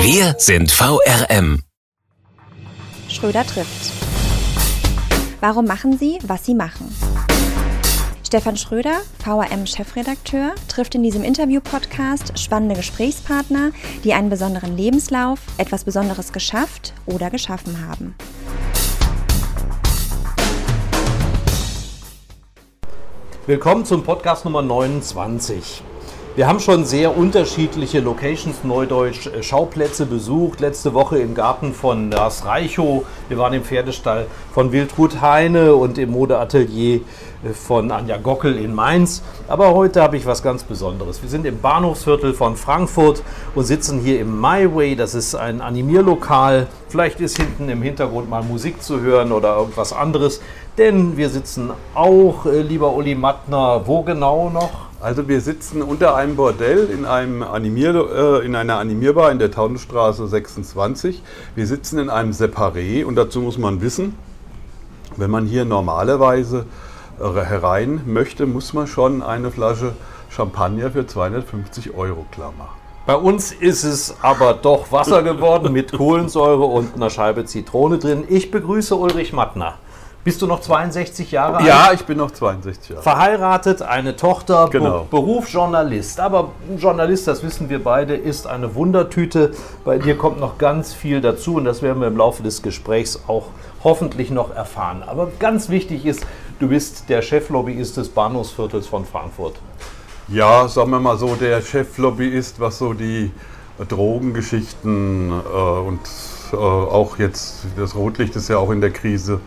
Wir sind VRM. Schröder trifft. Warum machen Sie, was Sie machen? Stefan Schröder, VRM-Chefredakteur, trifft in diesem Interview-Podcast spannende Gesprächspartner, die einen besonderen Lebenslauf, etwas Besonderes geschafft oder geschaffen haben. Willkommen zum Podcast Nummer 29. Wir haben schon sehr unterschiedliche Locations, Neudeutsch, äh, Schauplätze besucht. Letzte Woche im Garten von Lars Reichow. Wir waren im Pferdestall von Wildrut Heine und im Modeatelier äh, von Anja Gockel in Mainz. Aber heute habe ich was ganz Besonderes. Wir sind im Bahnhofsviertel von Frankfurt und sitzen hier im My Way. Das ist ein Animierlokal. Vielleicht ist hinten im Hintergrund mal Musik zu hören oder irgendwas anderes. Denn wir sitzen auch, äh, lieber Uli Mattner, wo genau noch? Also wir sitzen unter einem Bordell in, einem Animier, äh, in einer Animierbar in der Taunusstraße 26. Wir sitzen in einem Separé und dazu muss man wissen, wenn man hier normalerweise äh, herein möchte, muss man schon eine Flasche Champagner für 250 Euro klar machen. Bei uns ist es aber doch Wasser geworden mit Kohlensäure und einer Scheibe Zitrone drin. Ich begrüße Ulrich Mattner. Bist du noch 62 Jahre alt? Ja, ich bin noch 62 Jahre. Verheiratet, eine Tochter, Genau. Be Beruf Journalist. Aber Journalist, das wissen wir beide, ist eine Wundertüte. Bei dir kommt noch ganz viel dazu und das werden wir im Laufe des Gesprächs auch hoffentlich noch erfahren. Aber ganz wichtig ist, du bist der Cheflobbyist des Bahnhofsviertels von Frankfurt. Ja, sagen wir mal so, der Cheflobbyist, was so die Drogengeschichten äh, und äh, auch jetzt das Rotlicht ist ja auch in der Krise,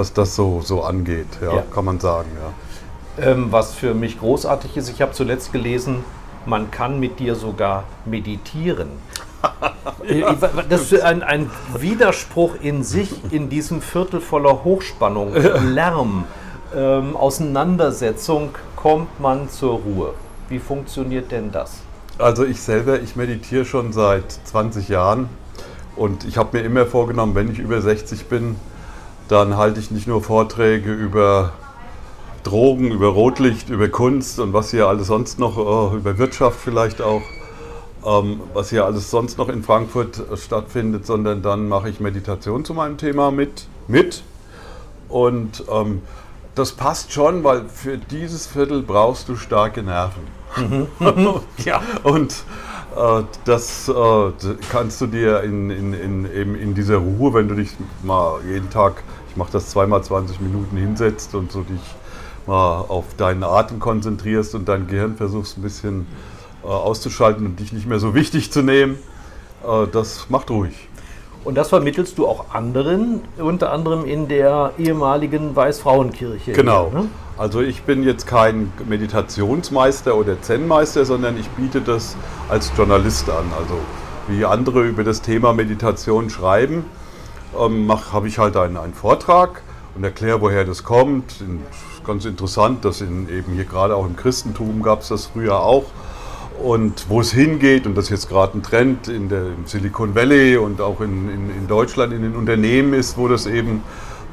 was das so, so angeht, ja, Ja. kann man sagen. Ja. Ähm, was für mich großartig ist, ich habe zuletzt gelesen, man kann mit dir sogar meditieren. Äh, das ist ein, ein Widerspruch in sich in diesem Viertel voller Hochspannung, Lärm, ähm, Auseinandersetzung kommt man zur Ruhe. Wie funktioniert denn das? Also ich selber, ich meditiere schon seit 20 Jahren und ich habe mir immer vorgenommen, wenn ich über 60 bin, dann halte ich nicht nur Vorträge über Drogen, über Rotlicht, über Kunst und was hier alles sonst noch, äh, über Wirtschaft vielleicht auch, ähm, was hier alles sonst noch in Frankfurt äh, stattfindet, sondern dann mache ich Meditation zu meinem Thema mit. mit. Und ähm, das passt schon, weil für dieses Viertel brauchst du starke Nerven. Ja. Und äh, das äh, kannst du dir in, in, in, eben in dieser Ruhe, wenn du dich mal jeden Tag, ich mache das zweimal 20 Minuten hinsetzt und so dich mal auf deinen Atem konzentrierst und dein Gehirn versuchst ein bisschen äh, auszuschalten und dich nicht mehr so wichtig zu nehmen, äh, das macht ruhig. Und das vermittelst du auch anderen, unter anderem in der ehemaligen Weißfrauenkirche. Genau. hier, ne? Also ich bin jetzt kein Meditationsmeister oder Zen-Meister, sondern ich biete das als Journalist an. Also wie andere über das Thema Meditation schreiben, ähm, habe ich halt einen, einen Vortrag und erkläre, woher das kommt. In, ganz interessant, dass in, eben hier gerade auch im Christentum gab es das früher auch. Und wo es hingeht, und das jetzt gerade ein Trend in der, im Silicon Valley und auch in, in, in Deutschland in den Unternehmen ist, wo das eben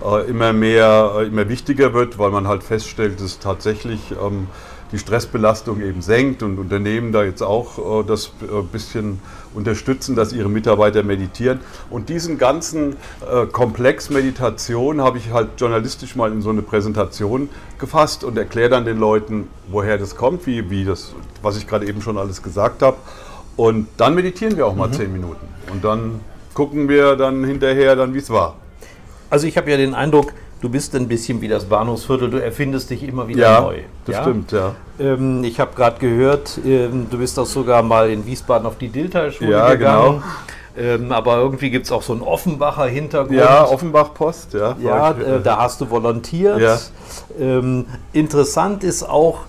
äh, immer mehr, äh, immer wichtiger wird, weil man halt feststellt, dass tatsächlich ähm, die Stressbelastung eben senkt und Unternehmen da jetzt auch äh, das äh, bisschen unterstützen, dass ihre Mitarbeiter meditieren. Und diesen ganzen äh, Komplex Meditation habe ich halt journalistisch mal in so eine Präsentation gefasst und erkläre dann den Leuten, woher das kommt, wie, wie das, was ich gerade eben schon alles gesagt habe. Und dann meditieren wir auch mal zehn Minuten. Und dann gucken wir dann hinterher, dann wie es war. Also ich habe ja den Eindruck, du bist ein bisschen wie das Bahnhofsviertel, du erfindest dich immer wieder Ja, neu. das stimmt, ja. Ähm, ich habe gerade gehört, ähm, du bist auch sogar mal in Wiesbaden auf die Dilthey-Schule Ja, gegangen. Ähm, aber irgendwie gibt es auch so einen Offenbacher Hintergrund. Ja, Offenbach Post, ja. Ja, ich, äh, da hast du volontiert. Ja. Ähm, interessant ist auch,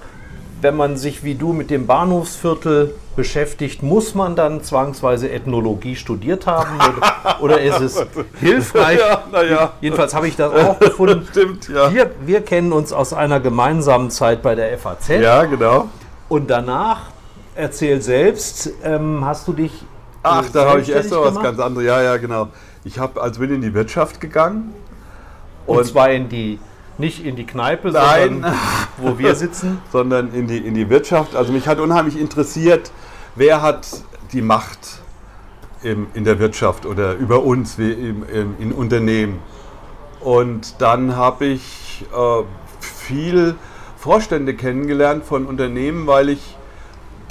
wenn man sich wie du mit dem Bahnhofsviertel beschäftigt, muss man dann zwangsweise Ethnologie studiert haben oder, oder ist es hilfreich? Ja, na ja. Jedenfalls habe ich das auch gefunden. Stimmt, ja. Wir, wir kennen uns aus einer gemeinsamen Zeit bei der FAZ Ja, genau. und danach, erzähl selbst, ähm, hast du dich. äh, Ach, da habe ich erst noch was ganz anderes. Ja, ja, genau. Ich habe als bin in die Wirtschaft gegangen. Und, zwar in die, nicht in die Kneipe, Nein. sondern wo wir sitzen. sondern in die, in die Wirtschaft. Also mich hat unheimlich interessiert, wer hat die Macht im, in der Wirtschaft oder über uns wie im, im, in Unternehmen. Und dann habe ich äh, viel Vorstände kennengelernt von Unternehmen, weil ich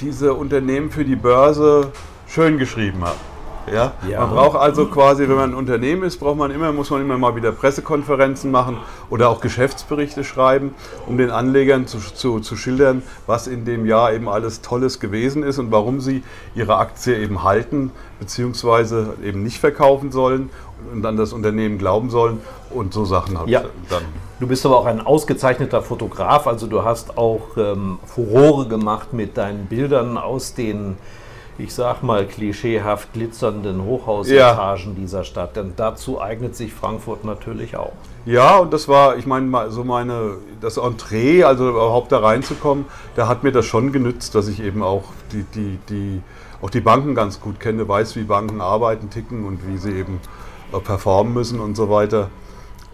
diese Unternehmen für die Börse schön geschrieben habe. Ja? Ja. Man braucht also quasi, wenn man ein Unternehmen ist, braucht man immer, muss man immer mal wieder Pressekonferenzen machen oder auch Geschäftsberichte schreiben, um den Anlegern zu, zu, zu schildern, was in dem Jahr eben alles Tolles gewesen ist und warum sie ihre Aktie eben halten beziehungsweise eben nicht verkaufen sollen und an das Unternehmen glauben sollen und so Sachen habe Ja. dann. Du bist aber auch ein ausgezeichneter Fotograf, also du hast auch ähm, Furore gemacht mit deinen Bildern aus den, ich sag mal, klischeehaft glitzernden Hochhausetagen dieser Stadt. Denn dazu eignet sich Frankfurt natürlich auch. Ja, und das war, ich meine, so meine, das Entree, also überhaupt da reinzukommen, da hat mir das schon genützt, dass ich eben auch die, die, die, auch die Banken ganz gut kenne, weiß, wie Banken arbeiten, ticken und wie sie eben äh, performen müssen und so weiter.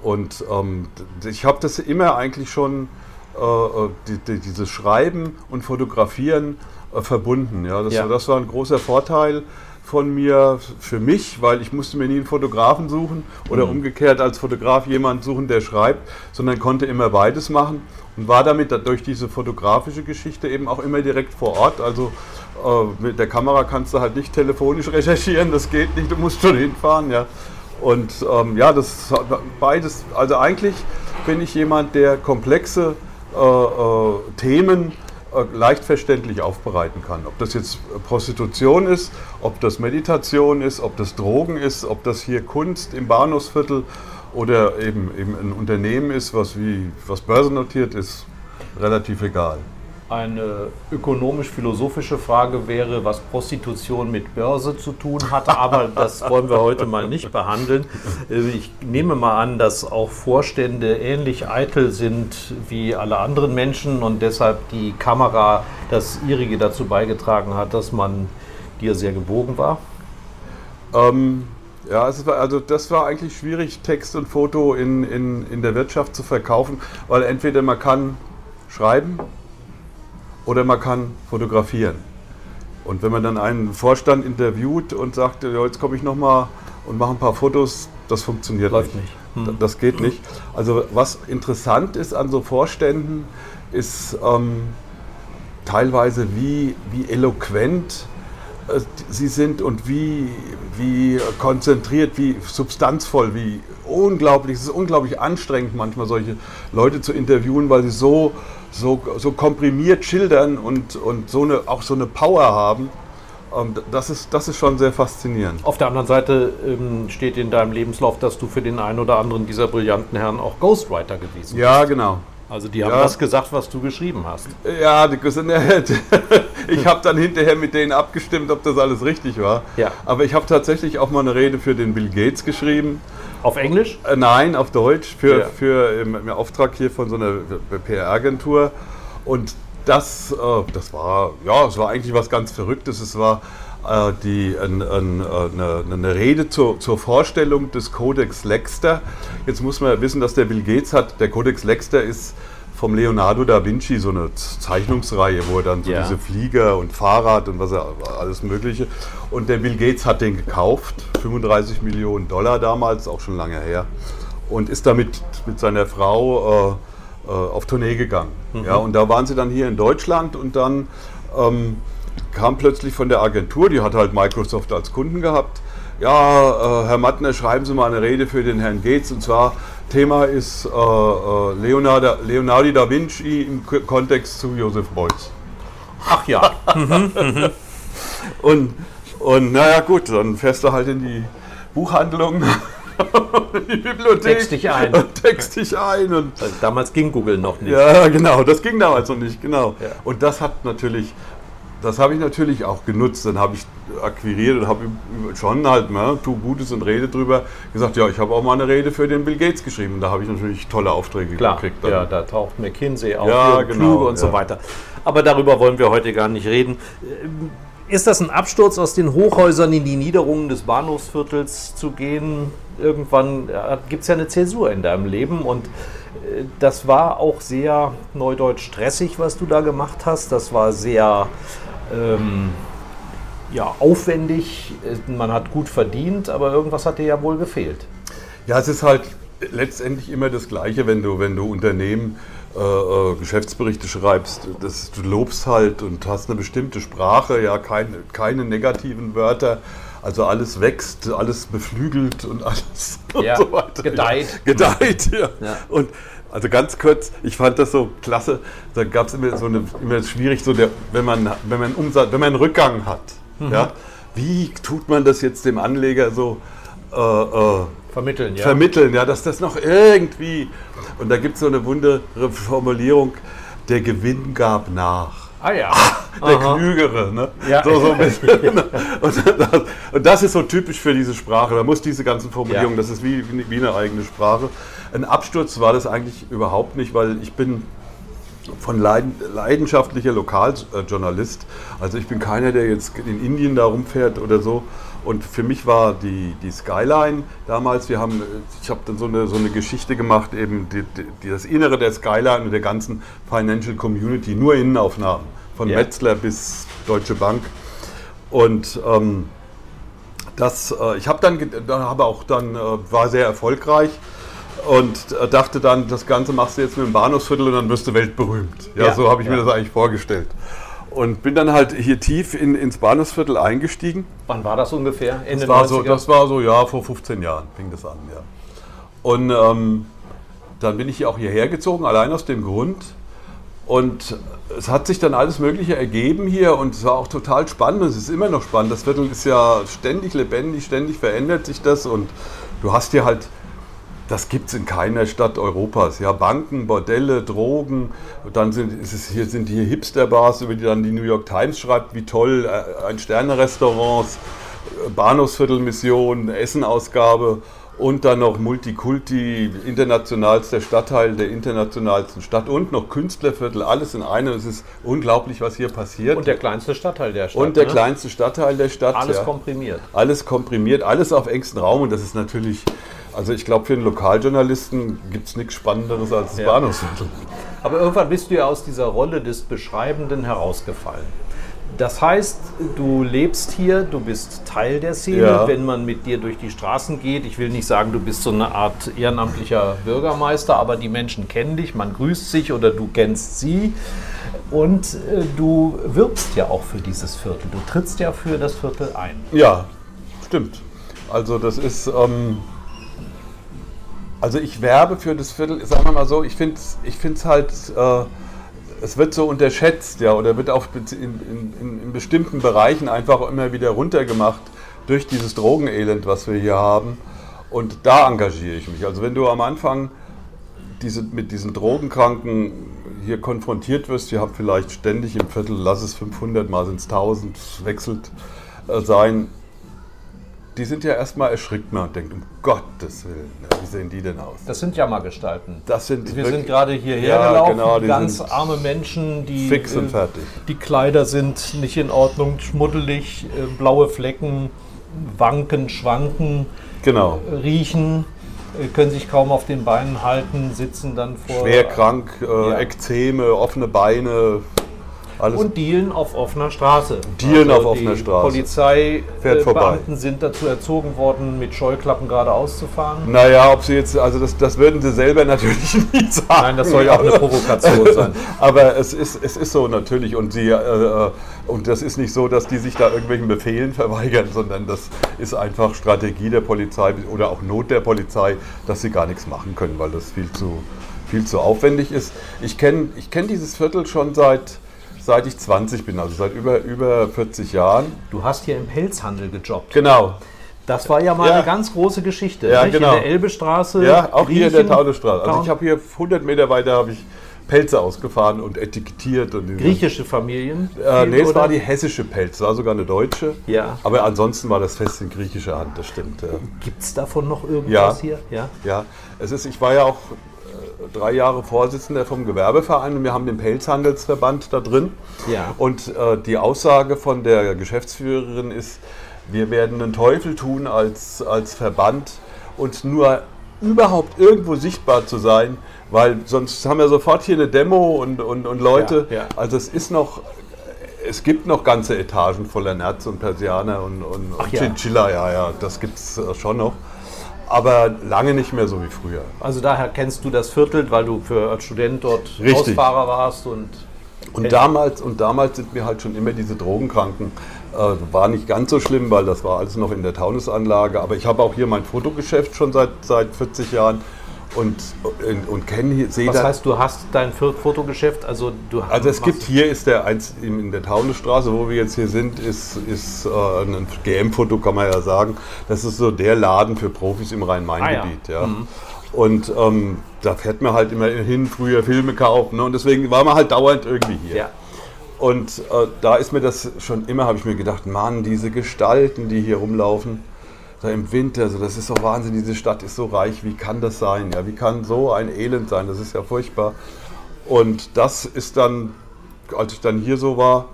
Und ähm, ich habe das immer eigentlich schon, äh, äh, die, die, dieses Schreiben und Fotografieren verbunden. Ja, das, Ja. das war ein großer Vorteil von mir für mich, weil ich musste mir nie einen Fotografen suchen oder umgekehrt als Fotograf jemanden suchen, der schreibt, sondern konnte immer beides machen und war damit da- durch diese fotografische Geschichte eben auch immer direkt vor Ort. Also äh, mit der Kamera kannst du halt nicht telefonisch recherchieren, das geht nicht, du musst schon hinfahren, ja. Und ähm, ja, das beides. Also eigentlich bin ich jemand, der komplexe äh, äh, Themen leicht verständlich aufbereiten kann. Ob das jetzt Prostitution ist, ob das Meditation ist, ob das Drogen ist, ob das hier Kunst im Bahnhofsviertel oder eben, eben ein Unternehmen ist, was, wie, was börsennotiert ist, relativ egal. Eine ökonomisch-philosophische Frage wäre, was Prostitution mit Börse zu tun hat, aber das wollen wir heute mal nicht behandeln. Äh, Ich nehme mal an, dass auch Vorstände ähnlich eitel sind wie alle anderen Menschen und deshalb die Kamera das ihrige dazu beigetragen hat, dass man dir sehr gewogen war. Ähm, ja, war, also das war eigentlich schwierig, Text und Foto in, in, in der Wirtschaft zu verkaufen, weil entweder man kann schreiben oder man kann fotografieren. Und wenn man dann einen Vorstand interviewt und sagt, ja, jetzt komme ich nochmal und mache ein paar Fotos, das funktioniert Läuft nicht. nicht. Hm. Das geht nicht. Also was interessant ist an so Vorständen, ist ähm, teilweise wie, wie eloquent äh, sie sind und wie, wie konzentriert, wie substanzvoll, wie unglaublich, es ist unglaublich anstrengend manchmal solche Leute zu interviewen, weil sie so, so, so komprimiert schildern und, und so eine, auch so eine Power haben. Ähm, Das ist, das ist schon sehr faszinierend. Auf der anderen Seite ähm, steht in deinem Lebenslauf, dass du für den einen oder anderen dieser brillanten Herren auch Ghostwriter gewesen bist. Ja, genau. Also die haben Ja. das gesagt, was du geschrieben hast. Ja, ich habe dann hinterher mit denen abgestimmt, ob das alles richtig war. Ja. Aber ich habe tatsächlich auch mal eine Rede für den Bill Gates geschrieben. Auf Englisch? Äh, Nein, auf Deutsch, für, Ja. für im, im Auftrag hier von so einer PR-Agentur. Und das, äh, das war, ja, es war eigentlich was ganz Verrücktes. Es war äh, die, ein, ein, äh, eine, eine Rede zur, zur Vorstellung des Codex Lexter. Jetzt muss man wissen, dass der Bill Gates hat, der Codex Lexter ist vom Leonardo da Vinci so eine Zeichnungsreihe, wo er dann so Ja. diese Flieger und Fahrrad und was er alles Mögliche. Und der Bill Gates hat den gekauft, 35 Millionen Dollar damals, auch schon lange her, und ist damit mit seiner Frau äh, äh, auf Tournee gegangen. Ja, und da waren sie dann hier in Deutschland und dann ähm, kam plötzlich von der Agentur, die hat halt Microsoft als Kunden gehabt. Ja, äh, Herr Mattner, schreiben Sie mal eine Rede für den Herrn Gates und zwar Thema ist äh, äh, Leonardo, Leonardo da Vinci im K Kontext zu Joseph Beuys. Ach ja. Und, und naja gut, dann fährst du halt in die Buchhandlung, in die Bibliothek. Text dich ein. Und text dich ein. Und, Also damals ging Google noch nicht. ja, genau, das ging damals noch nicht, genau. Ja. Und das hat natürlich, das habe ich natürlich auch genutzt. Dann habe ich akquiriert und habe schon halt, ne, tu Gutes und rede drüber, gesagt, ja, ich habe auch mal eine Rede für den Bill Gates geschrieben. Und da habe ich natürlich tolle Aufträge Klar, gekriegt. Dann. Ja, da taucht McKinsey auf, Ja, genau, Kluge und so ja. weiter. Aber darüber wollen wir heute gar nicht reden. Ist das ein Absturz aus den Hochhäusern in die Niederungen des Bahnhofsviertels zu gehen? Irgendwann gibt es ja eine Zäsur in deinem Leben und äh, das war auch sehr neudeutsch stressig, was du da gemacht hast. Das war sehr ähm, ja, aufwendig. Äh, Man hat gut verdient, aber irgendwas hat dir ja wohl gefehlt. Ja, es ist halt letztendlich immer das Gleiche, wenn du, wenn du Unternehmen äh, äh, Geschäftsberichte schreibst. Das, du lobst halt und hast eine bestimmte Sprache, ja, keine, keine negativen Wörter. Also alles wächst, alles beflügelt und alles Ja, und so weiter. gedeiht. Ja, gedeiht, ja. Ja. Und also ganz kurz, ich fand das so klasse. Da gab es immer so eine, immer schwierig, so der, wenn man, wenn man Umsatz, wenn man einen Rückgang hat, Mhm. ja, wie tut man das jetzt dem Anleger so äh, äh, Vermitteln, ja. vermitteln, ja, dass das noch irgendwie. Und da gibt es so eine wundere Formulierung, der Gewinn gab nach. Ah ja. Der Aha. Klügere, ne? Ja. So, so ein bisschen, ne? und, das, und das ist so typisch für diese Sprache. Da muss diese ganzen Formulierungen, Ja. das ist wie, wie eine eigene Sprache. Ein Absturz war das eigentlich überhaupt nicht, weil ich bin von leiden, leidenschaftlicher Lokaljournalist. Also ich bin keiner, der jetzt in Indien da rumfährt oder so. Und für mich war die, die Skyline damals, wir haben, ich habe dann so eine, so eine Geschichte gemacht, eben die, die, das Innere der Skyline und der ganzen Financial Community, nur Innenaufnahmen, von Ja. Metzler bis Deutsche Bank. Und ähm, das, äh, ich habe dann, habe auch dann, äh, war sehr erfolgreich und äh, dachte dann, das Ganze machst du jetzt mit dem Bahnhofsviertel und dann wirst du weltberühmt. Ja, Ja, so habe ich mir ja. das eigentlich vorgestellt. Und bin dann halt hier tief in, ins Bahnhofsviertel eingestiegen. Wann war das ungefähr? Ende Das war, so, 90er? das war so, ja, vor 15 Jahren fing das an, ja. Und ähm, dann bin ich auch hierher gezogen, allein aus dem Grund. Und es hat sich dann alles Mögliche ergeben hier und es war auch total spannend. und Es ist immer noch spannend. Das Viertel ist ja ständig lebendig, ständig verändert sich das und du hast hier halt, das gibt es in keiner Stadt Europas. Ja, Banken, Bordelle, Drogen. Dann sind, ist es hier, sind hier Hipsterbars, über die dann die New York Times schreibt, wie toll, äh, ein Sterne-Restaurants, äh, Bahnhofsviertelmission, Essenausgabe und dann noch Multikulti, internationalster Stadtteil der internationalsten Stadt und noch Künstlerviertel, alles in einem. Es ist unglaublich, was hier passiert. Und der kleinste Stadtteil der Stadt. Und der ne? kleinste Stadtteil der Stadt. Alles ja. komprimiert. Alles komprimiert, alles auf engstem Raum und das ist natürlich, also ich glaube für einen Lokaljournalisten gibt es nichts Spannenderes als das Ja. Bahnhofsviertel. Aber irgendwann bist du ja aus dieser Rolle des Beschreibenden herausgefallen. Das heißt, du lebst hier, du bist Teil der Szene, Ja. wenn man mit dir durch die Straßen geht. Ich will nicht sagen, du bist so eine Art ehrenamtlicher Bürgermeister, aber die Menschen kennen dich, man grüßt sich oder du kennst sie. Und äh, du wirbst ja auch für dieses Viertel. Du trittst ja für das Viertel ein. Ja, stimmt. Also das ist, ähm, also ich werbe für das Viertel, sagen wir mal so, ich finde es ich find's halt, äh, es wird so unterschätzt, ja, oder wird auch in, in, in, bestimmten Bereichen einfach immer wieder runtergemacht durch dieses Drogenelend, was wir hier haben. Und da engagiere ich mich. Also wenn du am Anfang diese, mit diesen Drogenkranken hier konfrontiert wirst, wir haben vielleicht ständig im Viertel, lass es 500, mal sind es 1000, es wechselt äh, sein, die sind ja erstmal erschrickt man und denkt, um Gottes Willen, ja, wie sehen die denn aus? Das sind Jammergestalten. Das sind Wir sind gerade hierher Ja, gelaufen, genau, die ganz arme Menschen, die fix und äh, fertig. Die Kleider sind nicht in Ordnung, schmuddelig, äh, blaue Flecken, wanken, schwanken, Genau. äh, riechen, können sich kaum auf den Beinen halten, sitzen dann vor Schwer krank, äh, Ja. Ekzeme, offene Beine, alles. und dealen auf offener Straße. Also Dealen auf offener die Straße. Polizeibeamten vorbei. sind dazu erzogen worden, mit Scheuklappen geradeaus zu fahren. naja, ob sie jetzt, also das, das würden sie selber natürlich nie sagen. Nein, das soll ja auch eine Provokation sein. Aber es ist, es ist so natürlich und, sie, äh, äh, und das ist nicht so, dass die sich da irgendwelchen Befehlen verweigern, sondern das ist einfach Strategie der Polizei oder auch Not der Polizei, dass sie gar nichts machen können, weil das viel zu, viel zu aufwendig ist. Ich kenne ich kenn dieses Viertel schon seit, seit ich 20 bin, also seit über, über 40 Jahren. Du hast hier im Pelzhandel gejobbt. Genau. Das war ja mal Ja. eine ganz große Geschichte. Ja, nicht? genau. In der Elbestraße. Ja, auch hier in der Griechen- Taunustraße. Also ich habe hier 100 Meter weiter habe ich Pelze ausgefahren und etikettiert. Und Griechische Familien? Äh, nee, es oder? war die hessische Pelz, war sogar eine deutsche. Ja. Aber ansonsten war das fest in griechischer Hand, das stimmt. Ja. Gibt es davon noch irgendwas Ja. hier? Ja. Ja, es ist, ich war ja auch drei Jahre Vorsitzender vom Gewerbeverein und wir haben den Pelzhandelsverband da drin. Ja. Und äh, die Aussage von der Geschäftsführerin ist, wir werden den Teufel tun als, als Verband und nur überhaupt irgendwo sichtbar zu sein, weil sonst haben wir sofort hier eine Demo und, und, und Leute. Ja, ja. Also es ist noch, es gibt noch ganze Etagen voller Nerz und Persianer und, und, und ja. Chinchilla, ja, ja, das gibt es schon noch. Aber lange nicht mehr so wie früher. Also daher kennst du das Viertel, weil du für als Student dort Richtig. Ausfahrer warst und Und damals, und damals sind mir halt schon immer diese Drogenkranken, äh, war nicht ganz so schlimm, weil das war alles noch in der Taunusanlage. Aber ich habe auch hier mein Fotogeschäft schon seit, seit 40 Jahren und, und, und kenne hier, sehe was heißt, du hast dein Fotogeschäft, also du Also es gibt hier ist der eins in der Taunusstraße, wo wir jetzt hier sind, ist, ist äh, ein GM-Foto, kann man ja sagen. Das ist so der Laden für Profis im Rhein-Main-Gebiet. ja. Und ähm, da fährt man halt immer hin, früher Filme kaufen. Ne? Und deswegen war man halt dauernd irgendwie hier. Ja. Und äh, da ist mir das schon immer, habe ich mir gedacht, Mann, diese Gestalten, die hier rumlaufen, da im Winter, also das ist doch Wahnsinn, diese Stadt ist so reich, wie kann das sein? Ja, wie kann so ein Elend sein? Das ist ja furchtbar. Und das ist dann, als ich dann hier so war,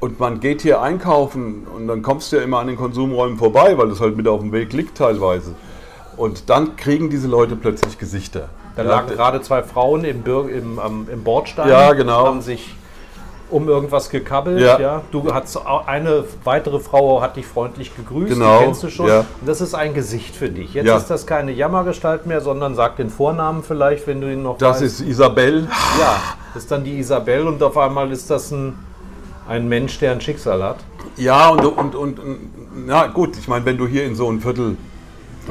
und man geht hier einkaufen und dann kommst du ja immer an den Konsumräumen vorbei, weil es halt mit auf dem Weg liegt teilweise. Und dann kriegen diese Leute plötzlich Gesichter. Da Ja, lagen gerade zwei Frauen im, im, am- im Bordstein. Ja, genau. Haben sich um irgendwas gekabbelt. Ja. Ja. Du hast eine weitere Frau hat dich freundlich gegrüßt. Genau, Die kennst du schon. ja. Das ist ein Gesicht für dich. Jetzt Ja. ist das keine Jammergestalt mehr, sondern sag den Vornamen vielleicht, wenn du ihn noch Das weißt. ist Isabel. ja, das ist dann die Isabel und auf einmal ist das ein, ein Mensch, der ein Schicksal hat. Ja, und, und, und, und na gut, ich meine, wenn du hier in so ein Viertel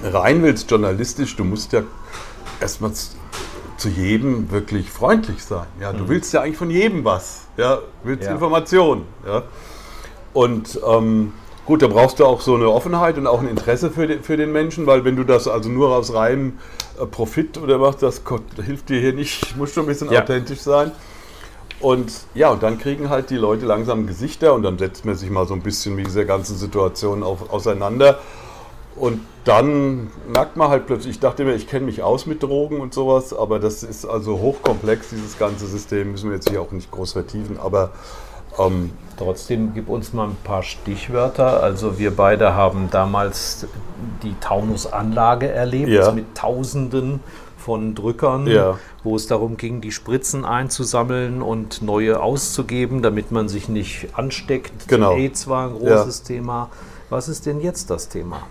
rein willst, journalistisch, du musst ja erstmal zu jedem wirklich freundlich sein. Ja, du willst ja eigentlich von jedem was. Ja, willst Ja. Informationen. Ja. Und ähm, gut, da brauchst du auch so eine Offenheit und auch ein Interesse für den, für den Menschen, weil wenn du das also nur aus reinem äh, Profit oder was, das hilft dir hier nicht, musst schon ein bisschen Ja. authentisch sein. Und ja, und dann kriegen halt die Leute langsam Gesichter und dann setzt man sich mal so ein bisschen mit dieser ganzen Situation auf, auseinander. Und dann merkt man halt plötzlich, ich dachte mir, ich kenne mich aus mit Drogen und sowas, aber das ist also hochkomplex, dieses ganze System, müssen wir jetzt hier auch nicht groß vertiefen, aber ähm, Trotzdem gib uns mal ein paar Stichwörter. Also wir beide haben damals die Taunus-Anlage erlebt Ja. mit Tausenden von Drückern, Ja. wo es darum ging, die Spritzen einzusammeln und neue auszugeben, damit man sich nicht ansteckt. Genau. AIDS war ein großes Thema. Was ist denn jetzt das Thema?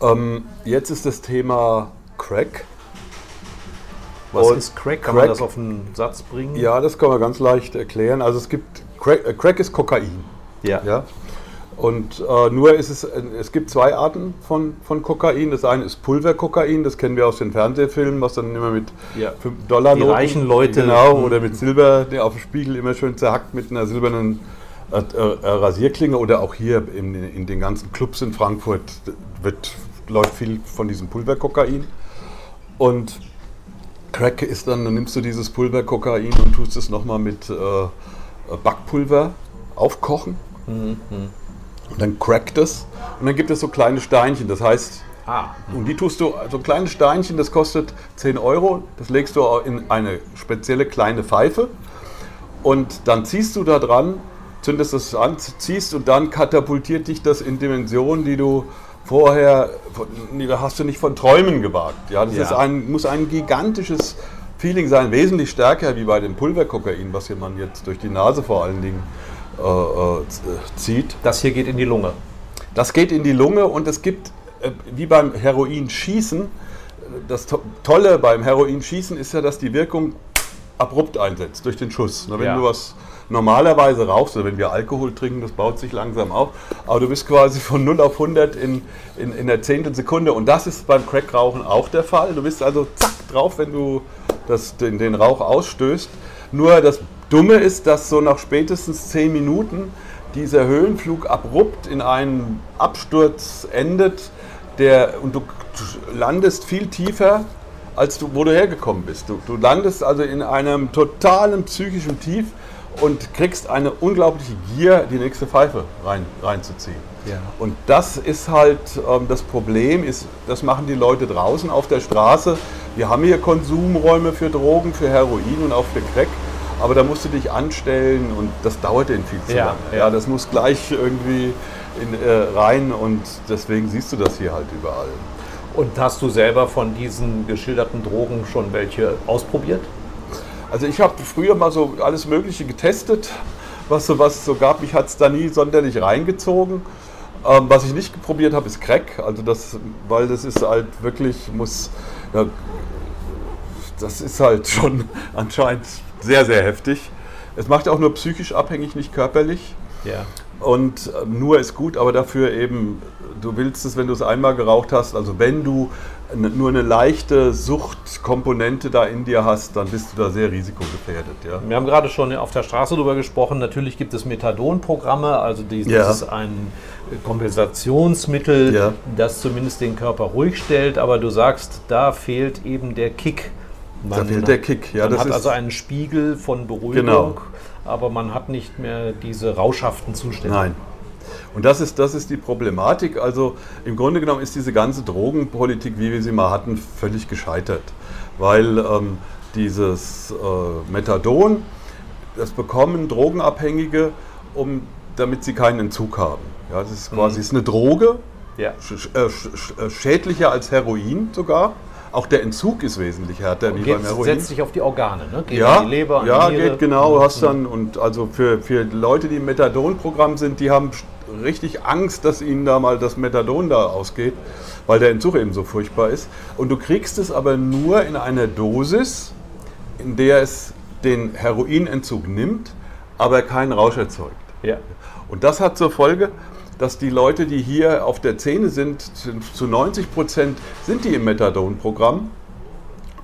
Ähm, jetzt ist das Thema Crack. Was Und ist Crack? Kann man Crack- das auf einen Satz bringen? Ja, das kann man ganz leicht erklären. Also es gibt, Crack, äh, Crack ist Kokain. Ja. Ja? Und äh, nur ist es, äh, es gibt zwei Arten von, von Kokain. Das eine ist Pulverkokain, das kennen wir aus den Fernsehfilmen, was dann immer mit Ja. 5 Dollar Die reichen Leute. Genau, Mhm. oder mit Silber, der auf dem Spiegel immer schön zerhackt mit einer silbernen Rasierklinge. Oder auch hier in, in den ganzen Clubs in Frankfurt wird, läuft viel von diesem Pulverkokain. Und Crack ist dann, dann nimmst du dieses Pulverkokain und tust es nochmal mit äh, Backpulver aufkochen. Und dann crackt es und dann gibt es so kleine Steinchen. Das heißt, Ah, und die tust du, so kleine Steinchen, das kostet 10 Euro. Das legst du in eine spezielle kleine Pfeife und dann ziehst du da dran, zündest es an, ziehst und dann katapultiert dich das in Dimensionen, die du vorher, hast du nicht von Träumen gewagt. Ja, das Ja. Ist ein, muss ein gigantisches Feeling sein, wesentlich stärker wie bei dem Pulverkokain, was hier man jetzt durch die Nase vor allen Dingen äh, äh, zieht. das hier geht in die Lunge. Das geht in die Lunge und es gibt, äh, wie beim Heroinschießen, das To- Tolle beim Heroinschießen ist ja, dass die Wirkung abrupt einsetzt durch den Schuss. Na, wenn Ja. du was normalerweise rauchst oder wenn wir Alkohol trinken, das baut sich langsam auf, aber du bist quasi von 0 auf 100 in, in, in der Zehntelsekunde und das ist beim Crackrauchen auch der Fall. Du bist also zack drauf, wenn du das, den, den Rauch ausstößt. Nur das Dumme ist, dass so nach spätestens 10 Minuten dieser Höhenflug abrupt in einen Absturz endet, der, und du landest viel tiefer, als du, wo du hergekommen bist. Du, du landest also in einem totalen psychischen Tief und kriegst eine unglaubliche Gier, die nächste Pfeife rein, reinzuziehen. Ja. Und das ist halt ähm, das Problem, ist, das machen die Leute draußen auf der Straße. Wir haben hier Konsumräume für Drogen, für Heroin und auch für Crack. Aber da musst du dich anstellen und das dauert denen viel zu Ja, lange. ja. Ja, das muss gleich irgendwie in, äh, rein und deswegen siehst du das hier halt überall. Und hast du selber von diesen geschilderten Drogen schon welche ausprobiert? Also ich habe früher mal so alles Mögliche getestet, was so was es so gab. Mich hat es da nie sonderlich reingezogen. Ähm, was ich nicht probiert habe, ist Crack. Also das, weil das ist halt wirklich, muss, ja, das ist halt schon anscheinend sehr, sehr heftig. Es macht auch nur psychisch abhängig, nicht körperlich. Ja. Und äh, nur ist gut, aber dafür eben, du willst es, wenn du es einmal geraucht hast, also wenn du nur eine leichte Suchtkomponente da in dir hast, dann bist du da sehr risikogefährdet. Ja. Wir haben gerade schon auf der Straße darüber gesprochen. Natürlich gibt es Methadon-Programme, also dieses Ja. ist ein Kompensationsmittel, Ja. das zumindest den Körper ruhig stellt. Aber du sagst, da fehlt eben der Kick. Da fehlt der Kick, ja, man das hat ist- also einen Spiegel von Beruhigung, Genau. aber man hat nicht mehr diese rauschhaften Zustände. Nein. Und das ist, das ist die Problematik. Also im Grunde genommen ist diese ganze Drogenpolitik, wie wir sie mal hatten, völlig gescheitert. Weil ähm, dieses äh, Methadon, das bekommen Drogenabhängige, um, damit sie keinen Entzug haben. Ja, das ist quasi ist eine Droge, Ja. sch äh, sch äh, schädlicher als Heroin sogar. Auch der Entzug ist wesentlich härter wie Geht, beim Heroin. setzt sich auf die Organe, ne? Geht Ja, die Leber, ja die Niere. geht genau. Hast dann und also für, für Leute, die im Methadon-Programm sind, die haben richtig Angst, dass ihnen da mal das Methadon da ausgeht, weil der Entzug eben so furchtbar ist. Und du kriegst es aber nur in einer Dosis, in der es den Heroinentzug nimmt, aber keinen Rausch erzeugt. Ja. Und das hat zur Folge, dass die Leute, die hier auf der Szene sind, zu 90 Prozent sind die im Methadon-Programm.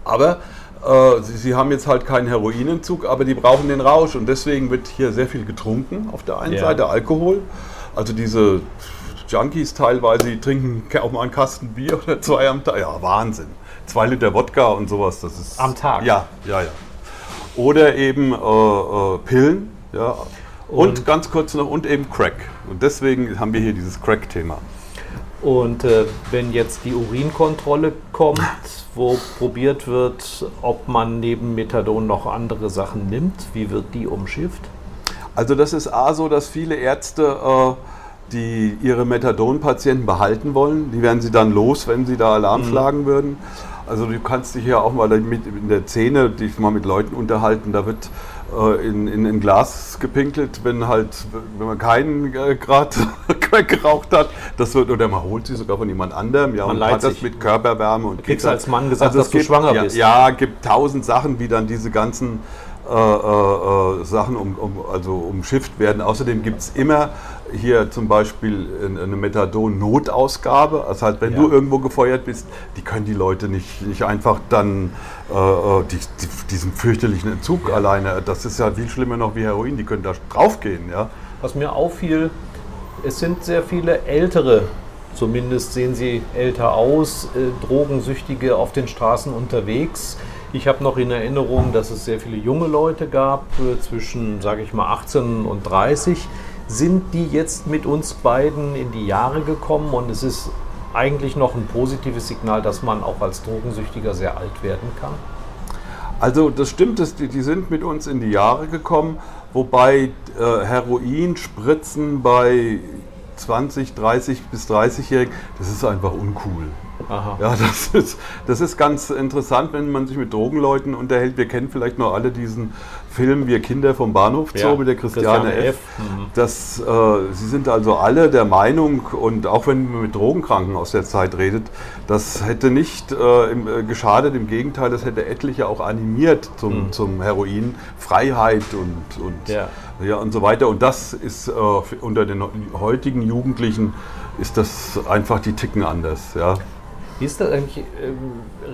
Aber äh, sie, sie haben jetzt halt keinen Heroinentzug, aber die brauchen den Rausch. Und deswegen wird hier sehr viel getrunken. Auf der einen Ja. Seite Alkohol. Also diese Junkies teilweise, die trinken auch mal einen Kasten Bier oder zwei am Tag. Ja, Wahnsinn. Zwei Liter Wodka und sowas. Das ist, Am Tag? Ja, ja, ja. Oder eben äh, äh, Pillen. Ja. Und, Und- ganz kurz noch, und eben Crack. Und deswegen haben wir hier dieses Crack-Thema. Und äh, wenn jetzt die Urinkontrolle kommt, wo probiert wird, ob man neben Methadon noch andere Sachen nimmt, wie wird die umschifft? Also das ist A so, dass viele Ärzte, äh, die ihre Methadon-Patienten behalten wollen, die werden sie dann los, wenn sie da Alarm schlagen würden. Also du kannst dich ja auch mal mit, in der Szene dich mal mit Leuten unterhalten, da wird äh, in, in ein Glas gepinkelt, wenn halt, wenn man keinen äh, gerade geraucht hat, das wird, oder man holt sie sogar von jemand anderem, ja, Man und hat das sich. mit Körperwärme und kriegst geht dann- als Mann gesagt, es dass du gibt- schwanger ja, bist. Ja, gibt tausend Sachen, wie dann diese ganzen äh, äh, äh, Sachen um, um, also umschifft werden. Außerdem gibt es immer hier zum Beispiel eine Methadon-Notausgabe. Also halt, wenn Ja. du irgendwo gefeuert bist, die können die Leute nicht, nicht einfach dann äh, äh, die, die, diesen fürchterlichen Entzug alleine. Das ist ja viel schlimmer noch wie Heroin. Die können da draufgehen. Ja? Was mir auffiel, es sind sehr viele ältere, zumindest sehen sie älter aus, äh, Drogensüchtige auf den Straßen unterwegs. Ich habe noch in Erinnerung, dass es sehr viele junge Leute gab, äh, zwischen, sage ich mal, 18 und 30. Sind die jetzt mit uns beiden in die Jahre gekommen und es ist eigentlich noch ein positives Signal, dass man auch als Drogensüchtiger sehr alt werden kann? Also das stimmt, dass die, die sind mit uns in die Jahre gekommen, wobei äh, Heroinspritzen bei 20, 30 bis 30-Jährigen, das ist einfach uncool. Aha. Ja, das ist, das ist ganz interessant, wenn man sich mit Drogenleuten unterhält. Wir kennen vielleicht noch alle diesen Film Wir Kinder vom Bahnhof Zoo Ja, mit der Christiane, Christiane F. F. Mhm. Das, äh, sie sind also alle der Meinung, und auch wenn man mit Drogenkranken aus der Zeit redet, das hätte nicht äh, im, äh, geschadet, im Gegenteil, das hätte etliche auch animiert zum, zum Heroin, Freiheit und, und, Ja. ja, und so weiter. Und das ist äh, unter den heutigen Jugendlichen ist das einfach, die ticken anders. Ja. Wie ist das eigentlich? Ähm,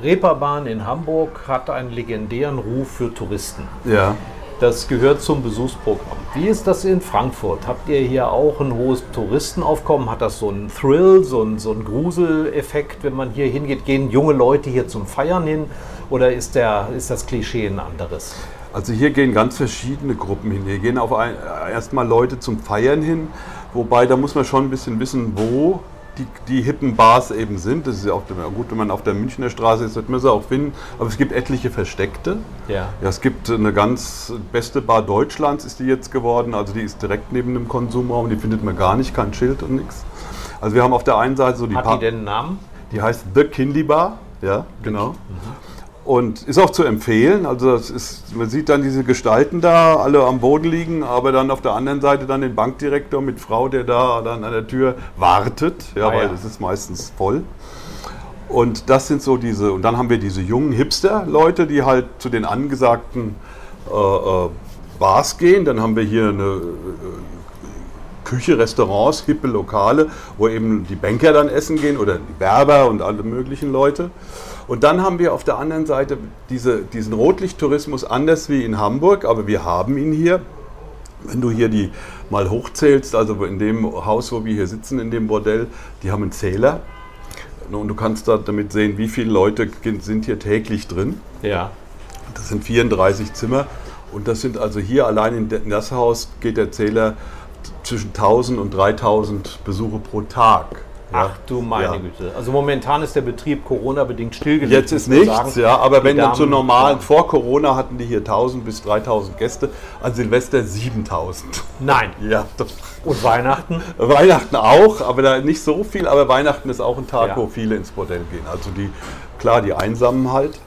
Reeperbahn in Hamburg hat einen legendären Ruf für Touristen. Ja. Das gehört zum Besuchsprogramm. Wie ist das in Frankfurt? Habt ihr hier auch ein hohes Touristenaufkommen? Hat das so einen Thrill, so einen, so einen Gruseleffekt, wenn man hier hingeht? Gehen junge Leute hier zum Feiern hin oder ist, der, ist das Klischee ein anderes? Also hier gehen ganz verschiedene Gruppen hin. Hier gehen auf ein, erstmal Leute zum Feiern hin, wobei da muss man schon ein bisschen wissen, wo die, die hippen Bars eben sind. Das ist ja auch gut, wenn man auf der Münchner Straße ist, wird man sie auch finden. Aber es gibt etliche versteckte. Ja. ja. Es gibt eine ganz beste Bar Deutschlands, ist die jetzt geworden. Also die ist direkt neben dem Konsumraum. Die findet man gar nicht, kein Schild und nichts. Also wir haben auf der einen Seite so die Hat die denn einen Namen? Die heißt The Kindy Bar. Ja, genau. Mhm. Und ist auch zu empfehlen. Also ist, man sieht dann diese Gestalten da, alle am Boden liegen, aber dann auf der anderen Seite dann den Bankdirektor mit Frau, der da dann an der Tür wartet, ja, ah, weil es ist meistens voll. Und das sind so diese, und dann haben wir diese jungen Hipster-Leute, die halt zu den angesagten äh, äh, Bars gehen. Dann haben wir hier eine äh, Küche, Restaurants, hippe Lokale, wo eben die Banker dann essen gehen oder die Werber und alle möglichen Leute. Und dann haben wir auf der anderen Seite diese, diesen Rotlichttourismus anders wie in Hamburg, aber wir haben ihn hier. Wenn du hier die mal hochzählst, also in dem Haus, wo wir hier sitzen, in dem Bordell, die haben einen Zähler. Und du kannst da damit sehen, wie viele Leute sind hier täglich drin. Ja. Das sind 34 Zimmer. Und das sind also hier allein in das Haus geht der Zähler zwischen 1000 und 3000 Besuche pro Tag. Ach du meine ja. Güte. Also momentan ist der Betrieb Corona-bedingt stillgelegt. Jetzt ist nichts, sagen. ja, aber wenn Damen, zu normalen, ja. vor Corona hatten die hier 1000 bis 3000 Gäste, an Silvester 7000. Nein. Ja. Und Weihnachten? Weihnachten auch, aber da nicht so viel, aber Weihnachten ist auch ein Tag, ja. wo viele ins Bordell gehen. Also die, klar, die Einsamen halt.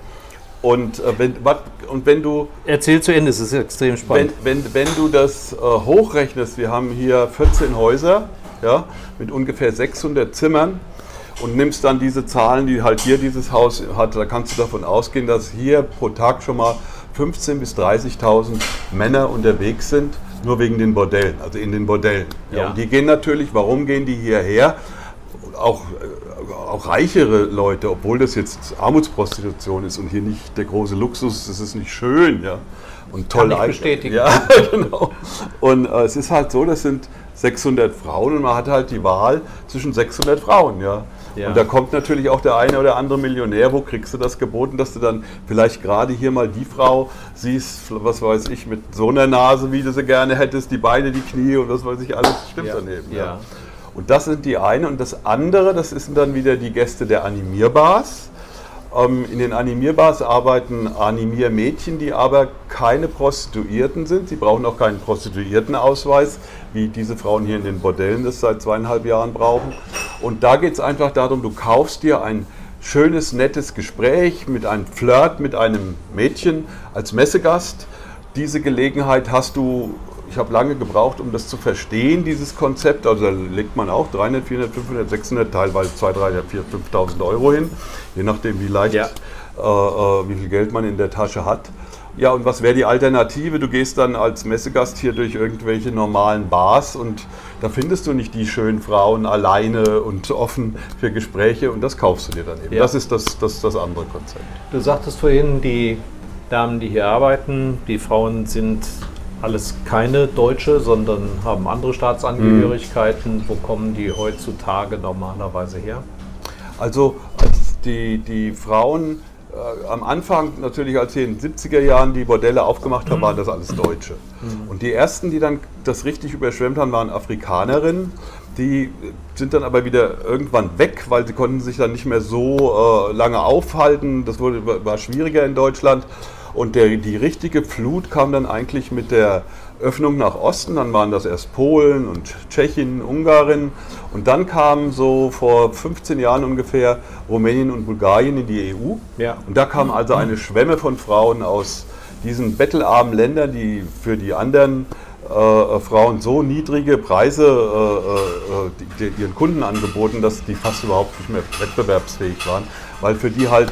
Und, äh, wenn, wat, und wenn du. Erzähl zu Ende, es ist extrem spannend. Wenn, wenn, wenn du das äh, hochrechnest, wir haben hier 14 Häuser ja, mit ungefähr 600 Zimmern und nimmst dann diese Zahlen, die halt hier dieses Haus hat, da kannst du davon ausgehen, dass hier pro Tag schon mal 15.000 bis 30.000 Männer unterwegs sind, nur wegen den Bordellen, also in den Bordellen. Ja. ja. Und die gehen natürlich, warum gehen die hierher? Auch, äh, auch reichere Leute, obwohl das jetzt Armutsprostitution ist und hier nicht der große Luxus, es ist nicht schön, ja. Und toll. Kann ich bestätigen. Ja, genau. Und äh, es ist halt so, das sind 600 Frauen und man hat halt die Wahl zwischen 600 Frauen, ja. ja. Und da kommt natürlich auch der eine oder andere Millionär, wo kriegst du das geboten, dass du dann vielleicht gerade hier mal die Frau siehst, was weiß ich, mit so einer Nase, wie du sie gerne hättest, die Beine, die Knie und was weiß ich, alles stimmt ja. daneben. Ja. ja. Und das sind die eine. Und das andere, das sind dann wieder die Gäste der Animierbars. Ähm, in den Animierbars arbeiten Animiermädchen, die aber keine Prostituierten sind. Sie brauchen auch keinen Prostituiertenausweis, wie diese Frauen hier in den Bordellen das seit zweieinhalb Jahren brauchen. Und da geht es einfach darum, du kaufst dir ein schönes, nettes Gespräch mit einem Flirt mit einem Mädchen als Messegast. Diese Gelegenheit hast du ich habe lange gebraucht, um das zu verstehen, dieses Konzept. Also da legt man auch 300, 400, 500, 600, teilweise 2, 3, 4, 5.000 Euro hin, je nachdem, wie leicht, ja. äh, äh, wie viel Geld man in der Tasche hat. Ja, und was wäre die Alternative? Du gehst dann als Messegast hier durch irgendwelche normalen Bars und da findest du nicht die schönen Frauen alleine und offen für Gespräche und das kaufst du dir dann eben. Ja. Das ist das, das, das andere Konzept. Du sagtest vorhin, die Damen, die hier arbeiten, die Frauen sind alles keine Deutsche, sondern haben andere Staatsangehörigkeiten. Mhm. Wo kommen die heutzutage normalerweise her? Also die, die Frauen äh, am Anfang natürlich, als sie in den 70er Jahren die Bordelle aufgemacht haben, mhm. waren das alles Deutsche. Mhm. Und die ersten, die dann das richtig überschwemmt haben, waren Afrikanerinnen. Die sind dann aber wieder irgendwann weg, weil sie konnten sich dann nicht mehr so äh, lange aufhalten. Das wurde, war schwieriger in Deutschland. Und der, die richtige Flut kam dann eigentlich mit der Öffnung nach Osten. Dann waren das erst Polen und Tschechien, Ungarn. Und dann kamen so vor 15 Jahren ungefähr Rumänien und Bulgarien in die EU. Ja. Und da kam also eine Schwemme von Frauen aus diesen bettelarmen Ländern, die für die anderen äh, Frauen so niedrige Preise äh, äh, ihren Kunden angeboten, dass die fast überhaupt nicht mehr wettbewerbsfähig waren, weil für die halt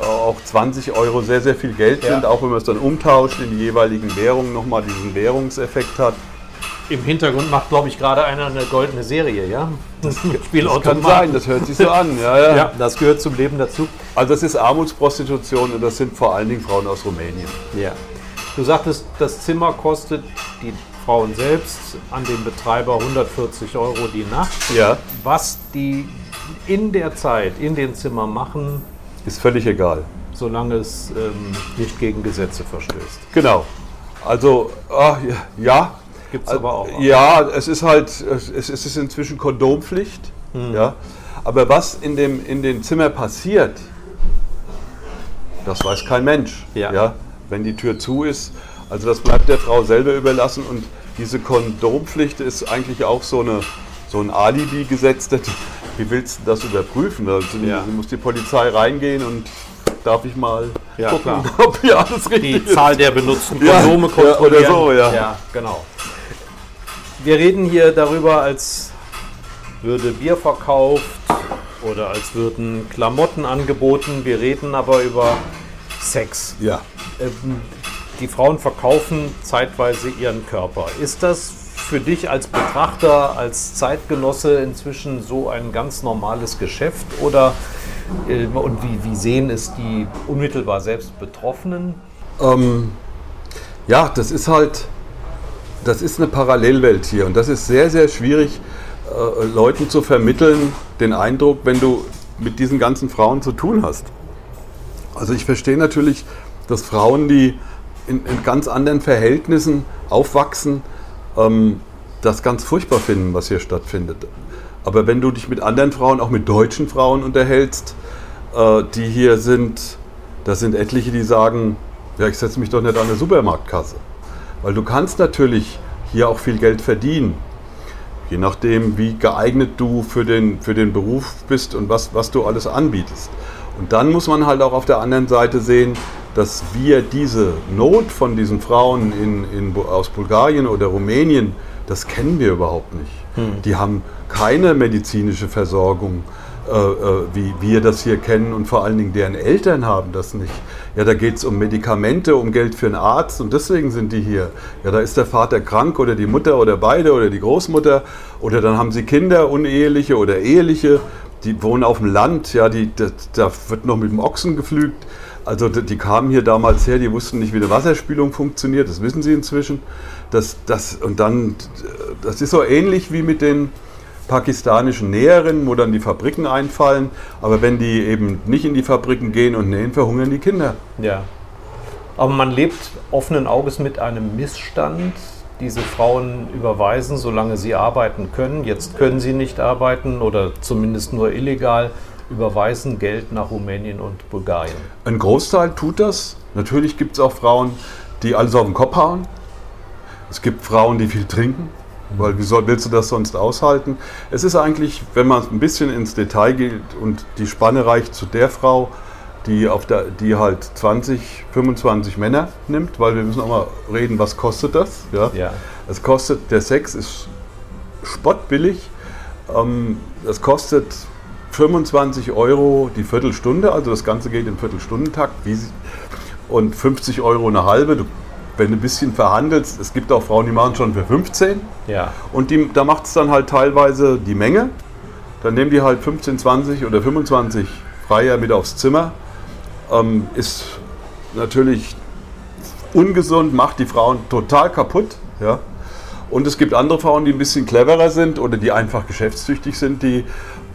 auch 20 Euro sehr, sehr viel Geld sind, ja. auch wenn man es dann umtauscht in die jeweiligen Währungen, nochmal diesen Währungseffekt hat. Im Hintergrund macht, glaube ich, gerade einer eine goldene Serie, ja? Das, das kann sein, das hört sich so an. Ja, ja. ja, das gehört zum Leben dazu. Also das ist Armutsprostitution und das sind vor allen Dingen Frauen aus Rumänien. Ja. Du sagtest, das Zimmer kostet die Frauen selbst an den Betreiber 140 Euro die Nacht. Ja. Was die in der Zeit in den Zimmern machen, Ist völlig egal. solange es ähm, nicht gegen Gesetze verstößt. Genau. Also, ah, ja, ja. Gibt es aber auch. Ja, es ist halt, es ist inzwischen Kondompflicht. Mhm. Ja. Aber was in dem, in dem Zimmer passiert, das weiß kein Mensch. Ja. Wenn die Tür zu ist. Also das bleibt der Frau selber überlassen und diese Kondompflicht ist eigentlich auch so, eine, so ein Alibi-Gesetz. Das- Wie willst du das überprüfen? Da sind- Ja. muss die Polizei reingehen und darf ich mal Ja, gucken, klar. ob hier alles richtig Die ist. Zahl der benutzten Ja, Kondome ja, oder kontrollieren. so, ja. Ja, genau. Wir reden hier darüber, als würde Bier verkauft oder als würden Klamotten angeboten. Wir reden aber über Sex. Ja. Ähm, Die Frauen verkaufen zeitweise ihren Körper. Ist das für dich als Betrachter, als Zeitgenosse inzwischen so ein ganz normales Geschäft? Oder äh, und wie, wie sehen es die unmittelbar selbst Betroffenen? Ähm, ja, das ist halt, das ist eine Parallelwelt hier und das ist sehr, sehr schwierig, äh, Leuten zu vermitteln, den Eindruck, wenn du mit diesen ganzen Frauen zu tun hast. Also ich verstehe natürlich, dass Frauen, die in, in ganz anderen Verhältnissen aufwachsen, ähm, das ganz furchtbar finden, was hier stattfindet. Aber wenn du dich mit anderen Frauen, auch mit deutschen Frauen unterhältst, äh, die hier sind, da sind etliche, die sagen, ja, ich setze mich doch nicht an eine Supermarktkasse. Weil du kannst natürlich hier auch viel Geld verdienen. Je nachdem, wie geeignet du für den, für den Beruf bist und was, was du alles anbietest. Und dann muss man halt auch auf der anderen Seite sehen, dass wir diese Not von diesen Frauen in, in, aus Bulgarien oder Rumänien, das kennen wir überhaupt nicht. Die haben keine medizinische Versorgung, äh, äh, wie wir das hier kennen und vor allen Dingen deren Eltern haben das nicht. Ja, da geht es um Medikamente, um Geld für einen Arzt und deswegen sind die hier. Ja, da ist der Vater krank oder die Mutter oder beide oder die Großmutter oder dann haben sie Kinder, uneheliche oder eheliche, die wohnen auf dem Land, ja, die, da, da wird noch mit dem Ochsen geflügt. Also die, kamen hier damals her, die wussten nicht, wie eine Wasserspülung funktioniert, das wissen sie inzwischen. Das, das, und dann, das ist so ähnlich wie mit den pakistanischen Näherinnen, wo dann die Fabriken einfallen. Aber wenn die eben nicht in die Fabriken gehen und nähen, verhungern die Kinder. Ja. Aber man lebt offenen Auges mit einem Missstand. Diese Frauen überweisen, solange sie arbeiten können. Jetzt können sie nicht arbeiten oder zumindest nur illegal, überweisen Geld nach Rumänien und Bulgarien. Ein Großteil tut das. Natürlich gibt es auch Frauen, die alles auf den Kopf hauen. Es gibt Frauen, die viel trinken, weil wie soll, willst du das sonst aushalten? Es ist eigentlich, wenn man ein bisschen ins Detail geht und die Spanne reicht zu der Frau, die, auf der, die halt 20, 25 Männer nimmt, weil wir müssen auch mal reden, was kostet das? Ja? Ja. Es kostet, der Sex ist spottbillig. Ähm, das kostet 25 Euro die Viertelstunde, also das Ganze geht im Viertelstundentakt und 50 Euro eine halbe. Du, wenn du ein bisschen verhandelst, es gibt auch Frauen, die machen schon für 15 Ja. und die, da macht es dann halt teilweise die Menge. Dann nehmen die halt 15, 20 oder 25 Freier mit aufs Zimmer. Ähm, ist natürlich ungesund, macht die Frauen total kaputt. Ja? Und es gibt andere Frauen, die ein bisschen cleverer sind oder die einfach geschäftstüchtig sind, die,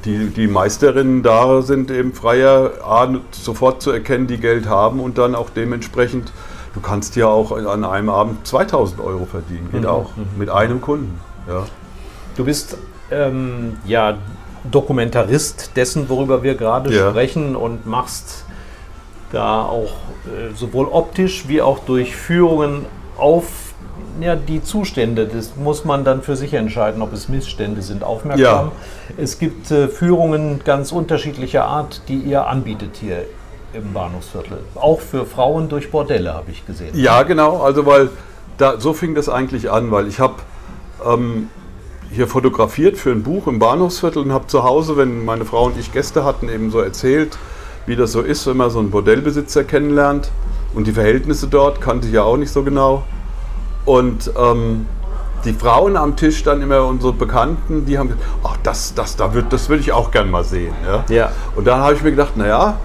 die, die Meisterinnen da sind eben freier, A, sofort zu erkennen, die Geld haben und dann auch dementsprechend, du kannst ja auch an einem Abend 2000 Euro verdienen, geht auch, mit einem Kunden. Ja. Du bist ähm, ja Dokumentarist dessen, worüber wir gerade Ja. sprechen und machst da auch äh, sowohl optisch wie auch durch Führungen auf ja, die Zustände. Das muss man dann für sich entscheiden, ob es Missstände sind. Aufmerksam. Es gibt äh, Führungen ganz unterschiedlicher Art, die ihr anbietet hier im Bahnhofsviertel. Auch für Frauen durch Bordelle habe ich gesehen. Ja, genau. Also weil da, so fing das eigentlich an, weil ich habe ähm, hier fotografiert für ein Buch im Bahnhofsviertel und habe zu Hause, wenn meine Frau und ich Gäste hatten, eben so erzählt, wie das so ist, wenn man so einen Bordellbesitzer kennenlernt. Und die Verhältnisse dort kannte ich ja auch nicht so genau. Und ähm, die Frauen am Tisch dann immer unsere Bekannten, die haben gesagt, ach, das, das, da wird, das würde ich auch gern mal sehen. Ja? Ja. Und dann habe ich mir gedacht, naja,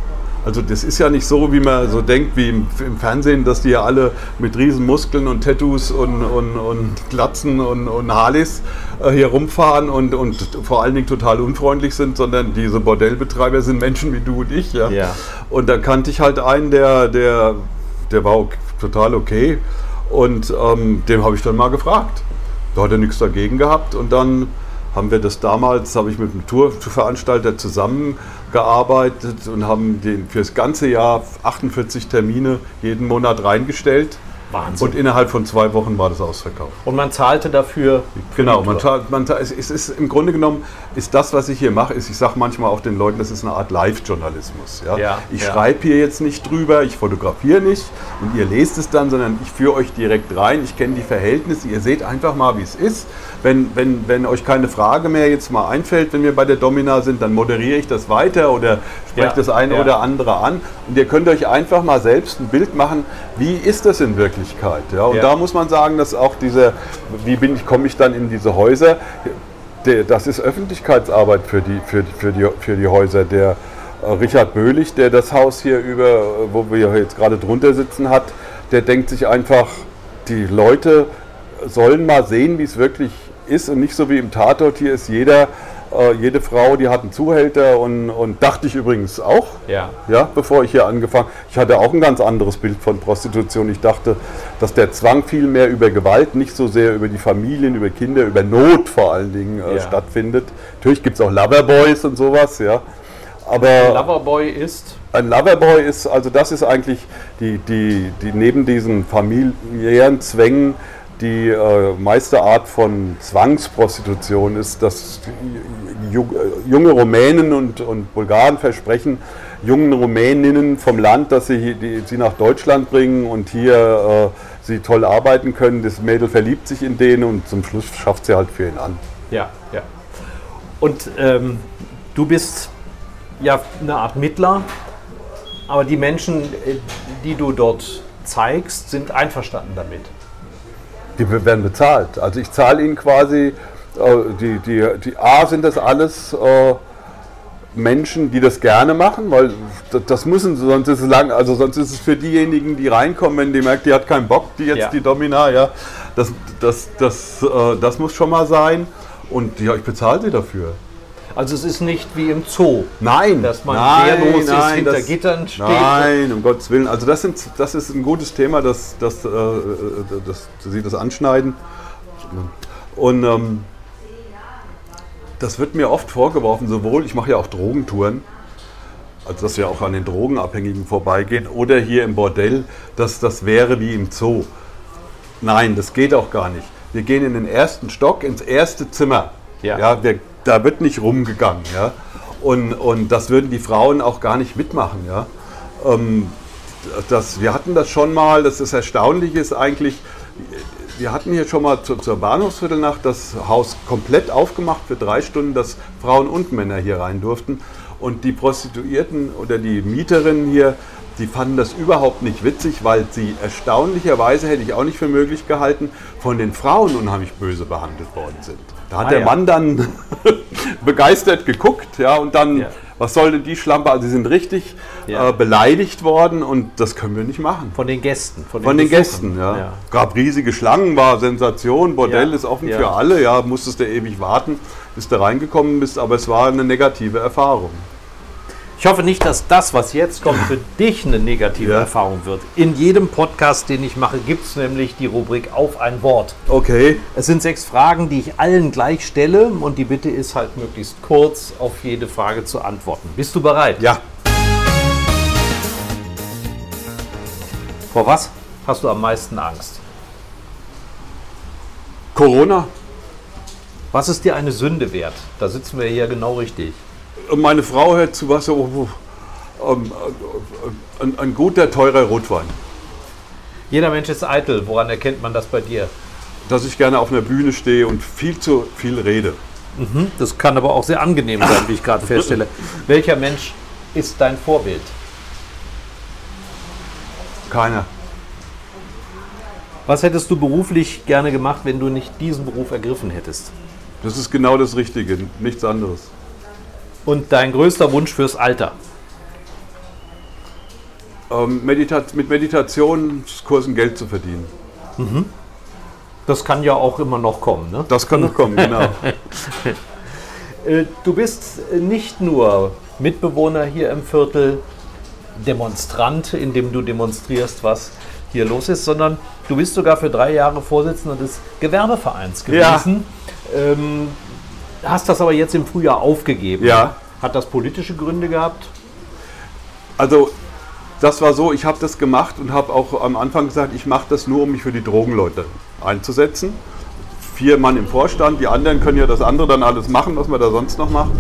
Also das ist ja nicht so, wie man so denkt, wie im, im Fernsehen, dass die ja alle mit riesen Muskeln und Tattoos und, und, und Glatzen und, und Harleys äh, hier rumfahren und, und vor allen Dingen total unfreundlich sind, sondern diese Bordellbetreiber sind Menschen wie du und ich. Ja? Ja. Und da kannte ich halt einen, der, der, der war ok- total okay und ähm, dem habe ich dann mal gefragt. Da hat er nichts dagegen gehabt und dann haben wir das damals, habe ich mit einem Tourveranstalter zusammengearbeitet und haben den für das ganze Jahr 48 Termine jeden Monat reingestellt. Wahnsinn. Und innerhalb von zwei Wochen war das ausverkauft. Und man zahlte dafür. für Genau, man, ta- man, es, es ist im Grunde genommen ist das, was ich hier mache, ist, ich sage manchmal auch den Leuten, das ist eine Art Live-Journalismus. Ja? Ja, ich ja. schreibe hier jetzt nicht drüber, ich fotografiere nicht und ihr lest es dann, sondern ich führe euch direkt rein. Ich kenne die Verhältnisse, ihr seht einfach mal, wie es ist. Wenn, wenn, wenn euch keine Frage mehr jetzt mal einfällt, wenn wir bei der Domina sind, dann moderiere ich das weiter oder spreche Ja, das eine ja. oder andere an. Und ihr könnt euch einfach mal selbst ein Bild machen, wie ist das in Wirklichkeit. Ja? Und Ja. da muss man sagen, dass auch diese, wie bin ich, komme ich dann in diese Häuser, das ist Öffentlichkeitsarbeit für die, für, die- für, die, für die Häuser. Der äh, Richard Böhlich, der das Haus hier über, äh, wo wir jetzt gerade drunter sitzen hat, der denkt sich einfach, die Leute sollen mal sehen, wie es wirklich ist und nicht so wie im Tatort. Hier ist jeder, äh, jede Frau, die hat einen Zuhälter und, und dachte ich übrigens auch. Ja. Ja, bevor ich hier angefangen Ich hatte auch ein ganz anderes Bild von Prostitution. Ich dachte, dass der Zwang viel mehr über Gewalt, nicht so sehr über die Familien, über Kinder, über Not vor allen Dingen äh, Ja. stattfindet. Natürlich gibt es auch Loverboys und sowas, ja. Aber Loverboy ist. ein Loverboy ist, also das ist eigentlich die, die, die neben diesen familiären Zwängen die äh, meiste Art von Zwangsprostitution ist, dass ju- junge Rumänen und, und Bulgaren versprechen, jungen Rumäninnen vom Land, dass sie die, sie nach Deutschland bringen und hier äh, sie toll arbeiten können. Das Mädel verliebt sich in denen und zum Schluss schafft sie halt für ihn an. Ja, ja. Und ähm, du bist ja eine Art Mittler, aber die Menschen, äh, die du dort zeigst, sind einverstanden damit. Die werden bezahlt. Also ich zahle ihnen quasi, äh, die, die, die A sind das alles äh, Menschen, die das gerne machen, weil das, das müssen sie, sonst ist es lang, also sonst ist es für diejenigen, die reinkommen, wenn die merkt, die hat keinen Bock, die jetzt Ja. die Domina, ja, das, das, das, äh, das muss schon mal sein. Und ja, ich bezahle sie dafür. Also es ist nicht wie im Zoo, Nein, dass man nein, wehrlos ist, nein, hinter das- Gittern steht. Nein, um Gottes Willen. Also das, sind, das ist ein gutes Thema, dass, dass, äh, dass Sie das anschneiden. Und ähm, das wird mir oft vorgeworfen, sowohl, ich mache ja auch Drogentouren, also dass wir auch an den Drogenabhängigen vorbeigehen, oder hier im Bordell, dass das wäre wie im Zoo. Nein, das geht auch gar nicht. Wir gehen in den ersten Stock, ins erste Zimmer. Ja. wir, da wird nicht rumgegangen. Ja? Und, und das würden die Frauen auch gar nicht mitmachen. Ja? Ähm, das, wir hatten das schon mal, das ist erstaunlich ist eigentlich, wir hatten hier schon mal zu, zur Bahnhofsviertelnacht das Haus komplett aufgemacht für drei Stunden, dass Frauen und Männer hier rein durften. Und die Prostituierten oder die Mieterinnen hier, die fanden das überhaupt nicht witzig, weil sie erstaunlicherweise, hätte ich auch nicht für möglich gehalten, von den Frauen unheimlich böse behandelt worden sind. Da hat Ah, der ja. Mann dann begeistert geguckt, ja, und dann, Ja. was soll denn die Schlampe? Also sie sind richtig Ja. äh, beleidigt worden und das können wir nicht machen. Von den Gästen. Von den Besuchern. Gästen, ja. Gab riesige Schlangen, war Sensation, Bordell ist offen für alle, ja, musstest du ewig warten, bis du reingekommen bist, aber es war eine negative Erfahrung. Ich hoffe nicht, dass das, was jetzt kommt, für dich eine negative Ja. Erfahrung wird. In jedem Podcast, den ich mache, gibt es nämlich die Rubrik auf ein Wort. Okay. Es sind sechs Fragen, die ich allen gleich stelle und die Bitte ist halt möglichst kurz auf jede Frage zu antworten. Bist du bereit? Ja, Vor was hast du am meisten Angst? Corona. Was ist dir eine Sünde wert? Da sitzen wir hier genau richtig. Und Meine Frau hört zu was, oh, oh, ähm, äh, ein, ein guter, teurer Rotwein. Jeder Mensch ist eitel. Woran erkennt man das bei dir? Dass ich gerne auf einer Bühne stehe und viel zu viel rede. Das kann aber auch sehr angenehm sein, wie ich gerade feststelle. Welcher Mensch ist dein Vorbild? Keiner. Was hättest du beruflich gerne gemacht, wenn du nicht diesen Beruf ergriffen hättest? Das ist genau das Richtige, nichts anderes. Und dein größter Wunsch fürs Alter? ähm, Medita mit Meditationskursen Geld zu verdienen. Das kann ja auch immer noch kommen. Ne? Das kann noch kommen, genau. Äh, Du bist nicht nur Mitbewohner hier im Viertel, Demonstrant, indem du demonstrierst, was hier los ist, sondern du bist sogar für drei Jahre Vorsitzender des Gewerbevereins Ja. gewesen. Ähm, hast das aber jetzt im Frühjahr aufgegeben. Ja. Hat das politische Gründe gehabt? Also das war so, ich habe das gemacht und habe auch am Anfang gesagt, ich mache das nur, um mich für die Drogenleute einzusetzen. Vier Mann im Vorstand, die anderen können ja das andere dann alles machen, was man da sonst noch macht.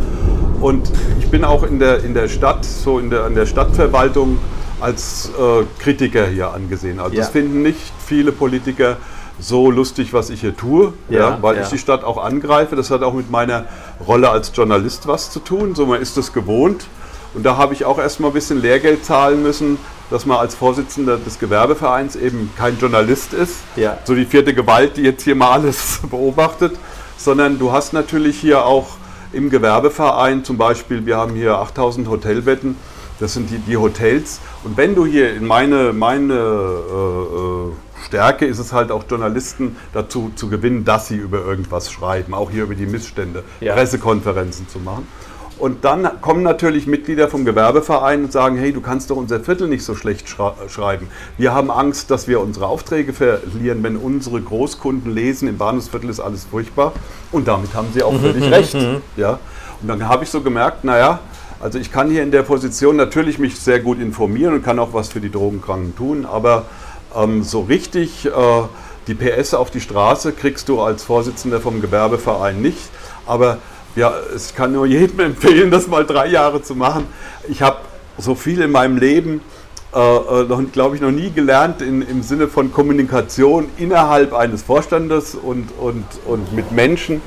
Und ich bin auch in der, in der Stadt, so in der, in der Stadtverwaltung als äh, Kritiker hier angesehen. Also Ja. das finden nicht viele Politiker so lustig, was ich hier tue, ja, Ja, weil ja. ich die Stadt auch angreife. Das hat auch mit meiner Rolle als Journalist was zu tun. So man ist das gewohnt. Und da habe ich auch erstmal ein bisschen Lehrgeld zahlen müssen, dass man als Vorsitzender des Gewerbevereins eben kein Journalist ist, so die vierte Gewalt, die jetzt hier mal alles beobachtet, sondern du hast natürlich hier auch im Gewerbeverein zum Beispiel, wir haben hier 8000 Hotelbetten, das sind die, die Hotels. Und wenn du hier in meine, meine äh, äh, Stärke ist es halt auch Journalisten dazu zu gewinnen, dass sie über irgendwas schreiben, auch hier über die Missstände, Ja. Pressekonferenzen zu machen. Und dann kommen natürlich Mitglieder vom Gewerbeverein und sagen, hey, du kannst doch unser Viertel nicht so schlecht schreiben. Wir haben Angst, dass wir unsere Aufträge verlieren, wenn unsere Großkunden lesen, im Bahnhofsviertel ist alles furchtbar. Und damit haben sie auch völlig recht. Ja? Und dann habe ich so gemerkt, naja, also ich kann hier in der Position natürlich mich sehr gut informieren und kann auch was für die Drogenkranken tun, aber ähm, so richtig äh, die PS auf die Straße kriegst du als Vorsitzender vom Gewerbeverein nicht. Aber ja, ich kann nur jedem empfehlen, das mal drei Jahre zu machen. Ich habe so viel in meinem Leben, äh, äh, glaube ich, noch nie gelernt in, im Sinne von Kommunikation innerhalb eines Vorstandes und, und, und mit Menschen.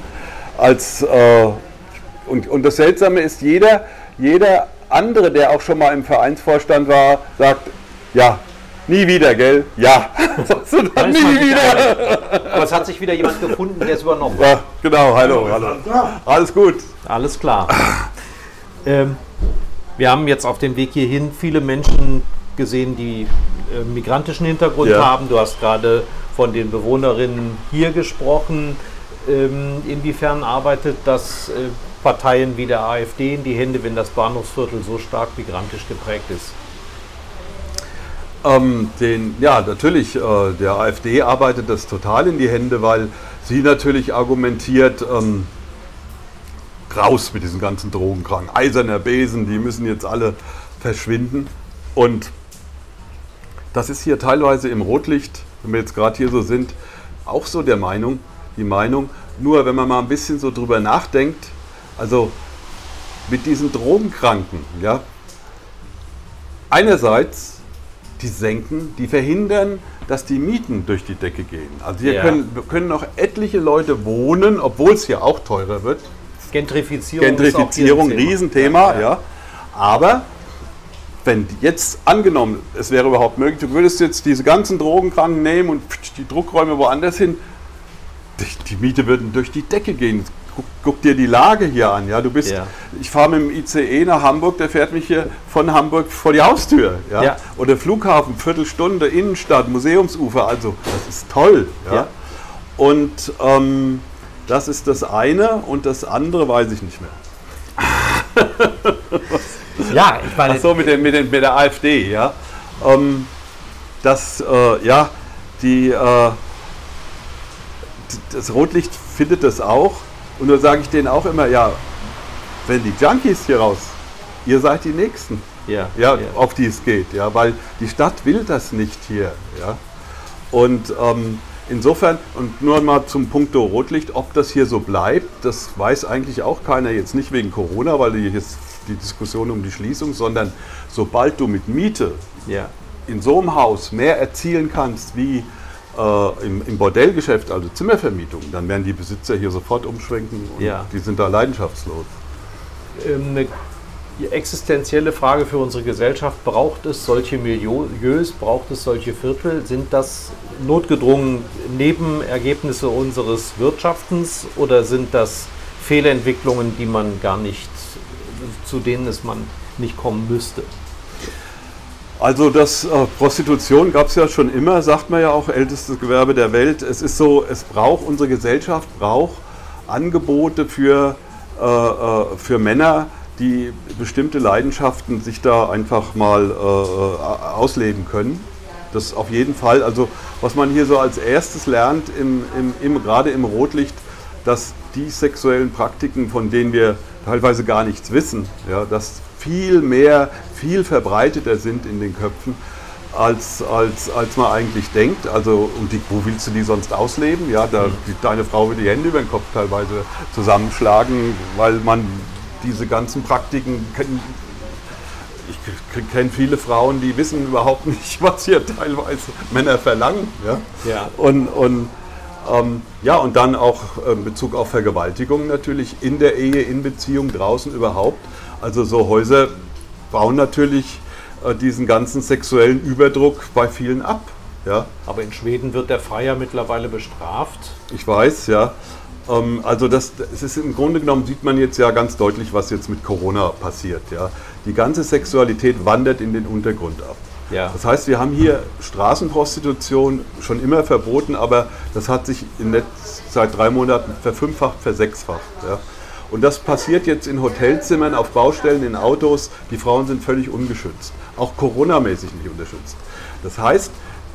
Als, äh, und, und das Seltsame ist, jeder, jeder andere, der auch schon mal im Vereinsvorstand war, sagt, ja, nie wieder, gell? Ja. Sagst du dann, nie wieder. Aber es hat sich wieder jemand gefunden, der es übernommen hat. Ja, genau, hallo, hallo. Alles gut. Alles klar. ähm, wir haben jetzt auf dem Weg hierhin viele Menschen gesehen, die äh, migrantischen Hintergrund Ja. haben. Du hast gerade von den Bewohnerinnen hier gesprochen. Ähm, inwiefern arbeitet das äh, Parteien wie der AfD in die Hände, wenn das Bahnhofsviertel so stark migrantisch geprägt ist? Ähm, den, ja, natürlich, äh, der AfD arbeitet das total in die Hände, weil sie natürlich argumentiert, ähm, raus mit diesen ganzen Drogenkranken. Eiserner Besen, die müssen jetzt alle verschwinden. Und das ist hier teilweise im Rotlicht, wenn wir jetzt gerade hier so sind, auch so der Meinung, die Meinung. Nur wenn man mal ein bisschen so drüber nachdenkt, also mit diesen Drogenkranken, ja, einerseits die senken, die verhindern, dass die Mieten durch die Decke gehen. Also hier Ja. können, können noch etliche Leute wohnen, obwohl es hier auch teurer wird. Gentrifizierung, Gentrifizierung, Riesenthema, Ja, ja. Aber wenn jetzt angenommen, es wäre überhaupt möglich, du würdest jetzt diese ganzen Drogenkranken nehmen und die Druckräume woanders hin, die, die Miete würden durch die Decke gehen. Guck, guck dir die Lage hier an, ja. Du bist, Ja. ich fahre mit dem ICE nach Hamburg, der fährt mich hier von Hamburg vor die Haustür, ja. Ja. Oder Flughafen, Viertelstunde, Innenstadt, Museumsufer, also das ist toll, ja. Ja. Und ähm, das ist das eine und das andere weiß ich nicht mehr. Ja, ich meine, Ach so, mit, den, mit, den, mit der AfD, ja. Ähm, das, äh, ja, die, äh, das Rotlicht findet das auch. Und nur sage ich denen auch immer, ja, wenn die Junkies hier raus, ihr seid die Nächsten, ja, ja, auf die es geht, ja, weil die Stadt will das nicht hier, ja. Und ähm, insofern, und nur mal zum Punkto Rotlicht, ob das hier so bleibt, das weiß eigentlich auch keiner, jetzt nicht wegen Corona, weil die jetzt die Diskussion um die Schließung, sondern sobald du mit Miete ja. in so einem Haus mehr erzielen kannst wie äh, im, im Bordellgeschäft, also Zimmervermietung, dann werden die Besitzer hier sofort umschwenken und Ja. die sind da leidenschaftslos. ähm, eine existenzielle Frage für unsere Gesellschaft. Braucht es solche Milieus, braucht es solche Viertel? Sind das notgedrungen Nebenergebnisse unseres Wirtschaftens oder sind das Fehlentwicklungen, die man gar nicht, zu denen es man nicht kommen müsste? Also das äh, Prostitution gab es ja schon immer, sagt man ja auch, ältestes Gewerbe der Welt. Es ist so, es braucht, unsere Gesellschaft braucht Angebote für, äh, äh, für Männer, die bestimmte Leidenschaften sich da einfach mal äh, ausleben können. Das auf jeden Fall. Also was man hier so als erstes lernt, im, im, im, gerade im Rotlicht, dass die sexuellen Praktiken, von denen wir teilweise gar nichts wissen, ja, dass viel mehr, viel verbreiteter sind in den Köpfen, als, als, als man eigentlich denkt. Also, und die, wo willst du die sonst ausleben? Ja, da, die, deine Frau will die Hände über den Kopf teilweise zusammenschlagen, weil man diese ganzen Praktiken ich kenne viele Frauen, die wissen überhaupt nicht, was hier teilweise Männer verlangen. Ja? ja. Und, und, ähm, ja, und dann auch in ähm, Bezug auf Vergewaltigung natürlich in der Ehe, in Beziehung, draußen überhaupt. Also so Häuser bauen natürlich äh, diesen ganzen sexuellen Überdruck bei vielen ab. Ja. Aber in Schweden wird der Freier mittlerweile bestraft. Ich weiß, ja. Ähm, also das, das ist im Grunde genommen sieht man jetzt ja ganz deutlich, was jetzt mit Corona passiert. Ja. Die ganze Sexualität wandert in den Untergrund ab. Ja. Das heißt, wir haben hier Straßenprostitution schon immer verboten, aber das hat sich in Netz seit drei Monaten verfünffacht, versechsfacht. Ja. Und das passiert jetzt in Hotelzimmern, auf Baustellen, in Autos. Die Frauen sind völlig ungeschützt, auch coronamäßig nicht unterstützt. Das heißt,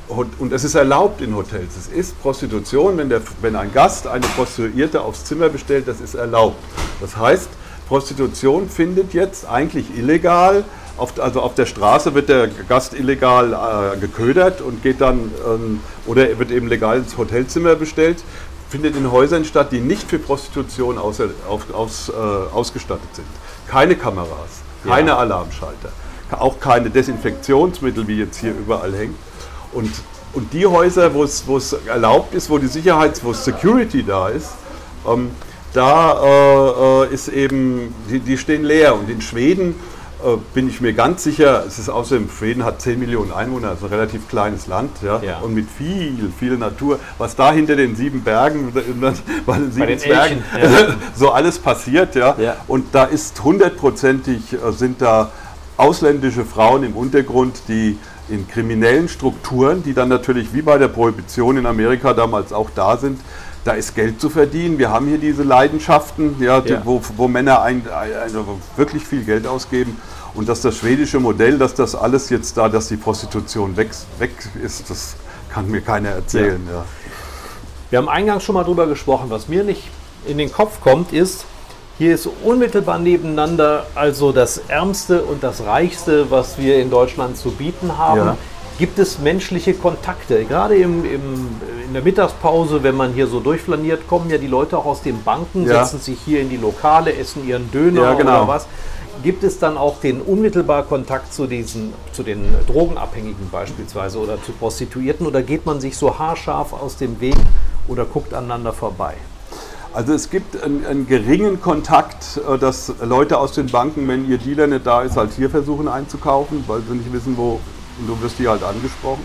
und es ist erlaubt in Hotels. Es ist Prostitution, wenn, der, wenn ein Gast eine Prostituierte aufs Zimmer bestellt, das ist erlaubt. Das heißt, Prostitution findet jetzt eigentlich illegal, auf, also auf der Straße wird der Gast illegal äh, geködert und geht dann, ähm, oder wird eben legal ins Hotelzimmer bestellt, findet in Häusern statt, die nicht für Prostitution aus, auf, aus, äh, ausgestattet sind. Keine Kameras, keine ja. Alarmschalter, auch keine Desinfektionsmittel, wie jetzt hier überall hängt. Und, und die Häuser, wo es erlaubt ist, wo die Sicherheit, wo Security da ist, ähm, da äh, äh, ist eben, die, die, stehen leer. Und in Schweden bin ich mir ganz sicher, es ist außerdem, Schweden hat 10 Millionen Einwohner, also ein relativ kleines Land, ja, ja. und mit viel, viel Natur. Was da hinter den sieben Bergen, bei den sieben Bergen, ja. so alles passiert, ja. ja. Und da ist hundertprozentig, äh, sind da ausländische Frauen im Untergrund, die in kriminellen Strukturen, die dann natürlich wie bei der Prohibition in Amerika damals auch da sind, da ist Geld zu verdienen. Wir haben hier diese Leidenschaften, ja, ja. Wo, wo, Männer ein, also wirklich viel Geld ausgeben. Und dass das schwedische Modell, dass das alles jetzt da, dass die Prostitution weg, weg ist, das kann mir keiner erzählen. Ja. Wir haben eingangs schon mal drüber gesprochen. Was mir nicht in den Kopf kommt, ist, hier ist unmittelbar nebeneinander also das Ärmste und das Reichste, was wir in Deutschland zu bieten haben. Gibt es menschliche Kontakte? Gerade im, im, in der Mittagspause, wenn man hier so durchflaniert, kommen ja die Leute auch aus den Banken, ja. setzen sich hier in die Lokale, essen ihren Döner ja, genau. oder was. Gibt es dann auch den unmittelbar Kontakt zu, diesen, zu den Drogenabhängigen beispielsweise oder zu Prostituierten oder geht man sich so haarscharf aus dem Weg oder guckt aneinander vorbei? Also es gibt einen, einen, geringen Kontakt, äh, dass Leute aus den Banken, wenn ihr Dealer nicht da ist, halt hier versuchen einzukaufen, weil sie nicht wissen, wo, und du wirst hier halt angesprochen.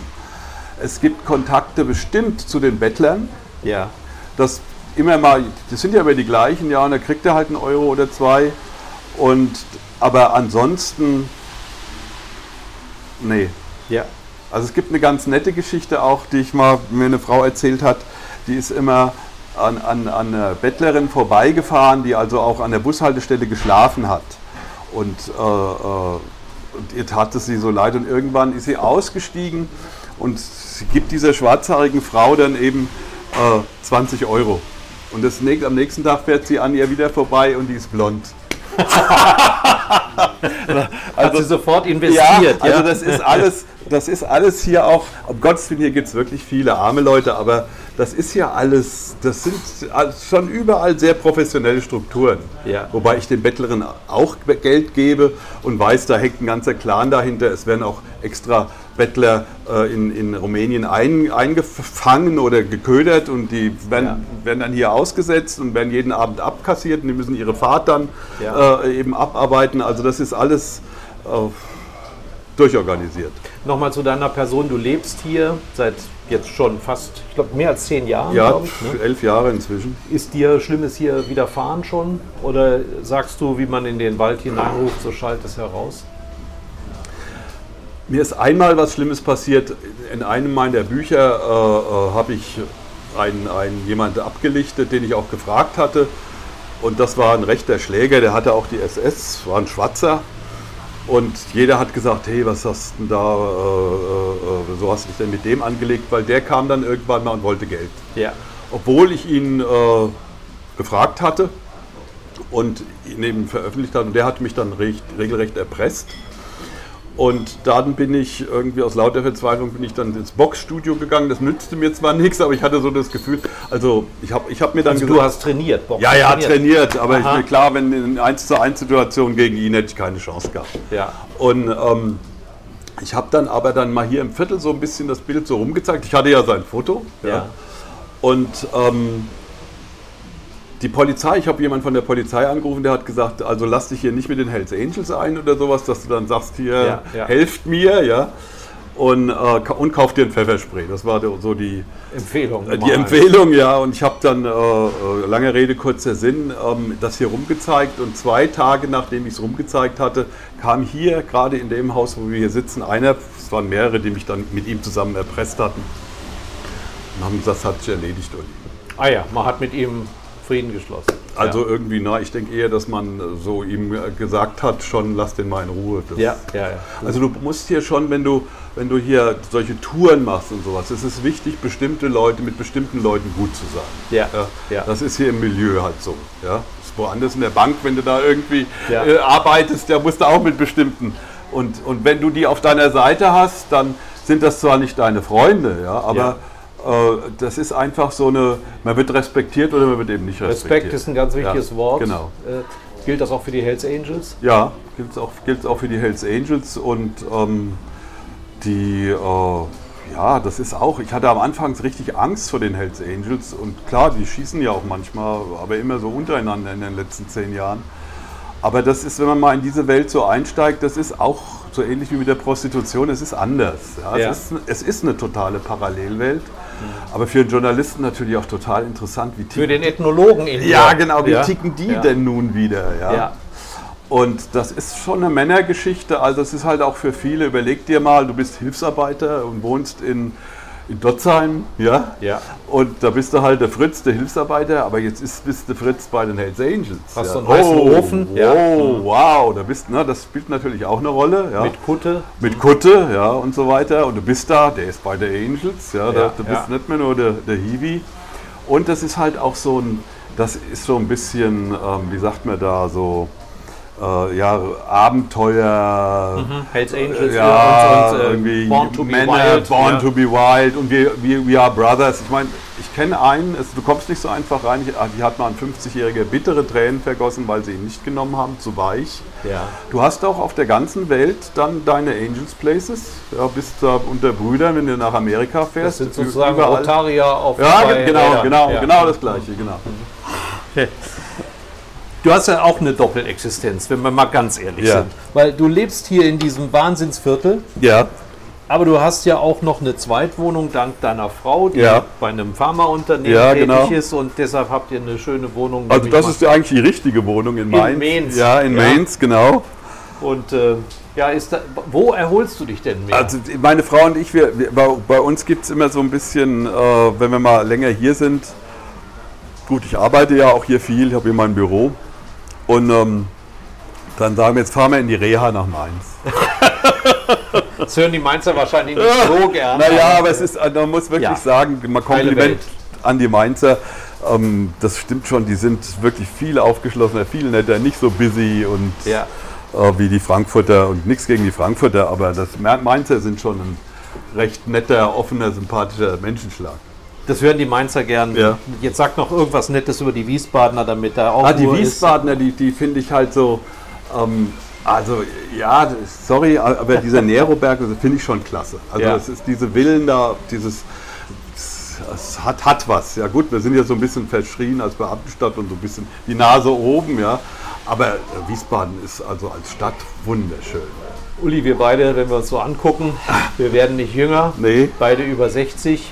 Es gibt Kontakte bestimmt zu den Bettlern. Ja. Das immer mal, das sind ja immer die gleichen, ja, und da kriegt er halt einen Euro oder zwei. Und aber ansonsten, nee. Ja. Also es gibt eine ganz nette Geschichte auch, die ich mal mir eine Frau erzählt hat. Die ist immer an, an, an einer Bettlerin vorbeigefahren, die also auch an der Bushaltestelle geschlafen hat. Und, äh, äh, und ihr tat es sie so leid und irgendwann ist sie ausgestiegen und sie gibt dieser schwarzhaarigen Frau dann eben äh, 20 Euro. Und das, am nächsten Tag fährt sie an ihr wieder vorbei und die ist blond. also, Hat sie sofort investiert. Ja, also das ist alles, das ist alles hier auch, um Gottes Willen, hier gibt es wirklich viele arme Leute, aber das ist ja alles, das sind schon überall sehr professionelle Strukturen. Ja. Wobei ich den Bettlerinnen auch Geld gebe und weiß, da hängt ein ganzer Clan dahinter. Es werden auch extra Bettler äh, in, in Rumänien ein, eingefangen oder geködert und die werden, ja. werden, dann hier ausgesetzt und werden jeden Abend abkassiert und die müssen ihre Fahrt dann ja. äh, eben abarbeiten. Also das ist alles äh, durchorganisiert. Nochmal zu deiner Person, du lebst hier seit jetzt schon fast, ich glaube, mehr als zehn Jahren. Ja, ich, ne? elf Jahre inzwischen. Ist dir Schlimmes hier widerfahren schon? Oder sagst du, wie man in den Wald hineinruft, so schallt es heraus? Mir ist einmal was Schlimmes passiert. In einem meiner Bücher äh, äh, habe ich einen, einen jemanden abgelichtet, den ich auch gefragt hatte. Und das war ein rechter Schläger, der hatte auch die SS, war ein Schwarzer. Und jeder hat gesagt, hey, was hast du denn da, äh, äh, so hast du dich denn mit dem angelegt? Weil der kam dann irgendwann mal und wollte Geld. Ja. Obwohl ich ihn äh, gefragt hatte und ihn eben veröffentlicht hatte. Und der hat mich dann recht, regelrecht erpresst. Und dann bin ich irgendwie aus lauter Verzweiflung bin ich dann ins Boxstudio gegangen. Das nützte mir zwar nichts, aber ich hatte so das Gefühl, also ich habe ich hab mir dann Also gesagt, du hast trainiert, Boxen ja, ja, trainiert, aber ich mir klar, wenn in 1 zu 1 Situation gegen ihn hätte ich keine Chance gehabt. Ja. Und ähm, ich habe dann aber dann mal hier im Viertel so ein bisschen das Bild so rumgezeigt. Ich hatte ja sein Foto. Ja. Und ähm, die Polizei, ich habe jemanden von der Polizei angerufen, der hat gesagt, also lass dich hier nicht mit den Hells Angels ein oder sowas, dass du dann sagst, hier, Ja, ja. helft mir, ja. Und, äh, und kauf dir ein Pfefferspray. Das war so die, Empfehlung. äh, die eins. Empfehlung, ja. Und ich habe dann, äh, äh, lange Rede, kurzer Sinn, ähm, das hier rumgezeigt. Und zwei Tage nachdem ich es rumgezeigt hatte, kam hier, gerade in dem Haus, wo wir hier sitzen, einer, es waren mehrere, die mich dann mit ihm zusammen erpresst hatten. Und haben gesagt, das hat sich erledigt, Uli. Ah ja, man hat mit ihm Frieden geschlossen. Also ja. irgendwie, na, ich denke eher, dass man so ihm gesagt hat, schon lass den mal in Ruhe. Das- Ja, ja, ja. Also du musst hier schon, wenn du, wenn du hier solche Touren machst und sowas, es ist wichtig, bestimmte Leute mit bestimmten Leuten gut zu sein. Ja, ja. Das ist hier im Milieu halt so. Ja? Ist woanders in der Bank, wenn du da irgendwie Ja. äh, arbeitest, da musst du auch mit bestimmten. Und, und wenn du die auf deiner Seite hast, dann sind das zwar nicht deine Freunde, ja, aber das ist einfach so eine, man wird respektiert oder man wird eben nicht respektiert. Respekt ist ein ganz wichtiges Ja, Wort. Genau. Äh, gilt das auch für die Hells Angels? Ja, gilt auch, gilt's auch für die Hells Angels und ähm, die, äh, ja, das ist auch, ich hatte am Anfang richtig Angst vor den Hells Angels und klar, die schießen ja auch manchmal, aber immer so untereinander in den letzten zehn Jahren. Aber das ist, wenn man mal in diese Welt so einsteigt, das ist auch so ähnlich wie mit der Prostitution, es ist anders. Ja? Ja. Es, ist, es ist eine totale Parallelwelt, aber für einen Journalisten natürlich auch total interessant, wie Für den Ethnologen in ja, genau. Wie Ja. ticken die Ja. denn nun wieder? Ja? Ja. Und das ist schon eine Männergeschichte. Also es ist halt auch für viele. Überleg dir mal, du bist Hilfsarbeiter und wohnst in, in Dotzheim, ja? Ja. Und da bist du halt der Fritz, der Hilfsarbeiter, aber jetzt ist, bist du Fritz bei den Hells Angels. Hast ja. so einen heißen Ofen, Oh, ja. wow, da bist, ne, das spielt natürlich auch eine Rolle. Ja. Mit Kutte. Mit Kutte, ja, und so weiter. Und du bist da, der ist bei der Angels, ja, da, du bist nicht mehr nur der, der Hiwi. Und das ist halt auch so ein, das ist so ein bisschen, ähm, wie sagt man da, so, äh, ja, Abenteuer. Hells Angels Ja, und, und äh, irgendwie Born to be Männer, Wild. Born ja. to be Wild und wir, wir, we are Brothers. Ich meine, ich kenne einen, es, du kommst nicht so einfach rein. Ich, ah, die hat mal ein 50-Jähriger bittere Tränen vergossen, weil sie ihn nicht genommen haben, zu weich. Ja. Du hast auch auf der ganzen Welt dann deine Angels Places. Ja, bist da unter Brüdern, wenn du nach Amerika fährst. Das sind sozusagen überall. Rotarier auf Ja, genau, Rädern. genau, Ja. genau das gleiche, genau. Du hast ja auch eine Doppelexistenz, wenn wir mal ganz ehrlich Ja. sind. Weil du lebst hier in diesem Wahnsinnsviertel, Ja, aber du hast ja auch noch eine Zweitwohnung dank deiner Frau, die Ja. bei einem Pharmaunternehmen Ja, tätig genau. ist und deshalb habt ihr eine schöne Wohnung. also das ist ja eigentlich die richtige Wohnung in Mainz. Mainz. Ja, in Ja. Mainz, genau. Und äh, ja, ist da, wo erholst du dich denn mehr? Also meine Frau und ich, wir, wir, bei, bei uns gibt es immer so ein bisschen, äh, wenn wir mal länger hier sind, gut, ich arbeite ja auch hier viel, ich habe hier mein Büro und ähm, dann sagen wir, jetzt fahren wir in die Reha nach Mainz. das hören die Mainzer wahrscheinlich nicht so gerne. Naja, aber es ist, äh, man muss wirklich Ja. sagen, mal Kompliment an die Mainzer. Ähm, das stimmt schon, die sind wirklich viel aufgeschlossener, viel netter, nicht so busy und Ja. äh, wie die Frankfurter und nichts gegen die Frankfurter, aber das Mainzer sind schon ein recht netter, offener, sympathischer Menschenschlag. Das hören die Mainzer gern. Ja. Jetzt sag noch irgendwas Nettes über die Wiesbadener, damit da auch Ah, die Ruhe ist. Wiesbadener, die, die finde ich halt so, ähm, also ja, sorry, aber dieser Neroberg, das finde ich schon klasse. Also Ja. es ist diese Villen da, dieses, es hat, hat was. Ja gut, wir sind ja so ein bisschen verschrien als Beamtenstadt und so ein bisschen die Nase oben, ja. Aber Wiesbaden ist also als Stadt wunderschön. Uli, wir beide, wenn wir uns so angucken, wir werden nicht jünger. Nee. Beide über 60.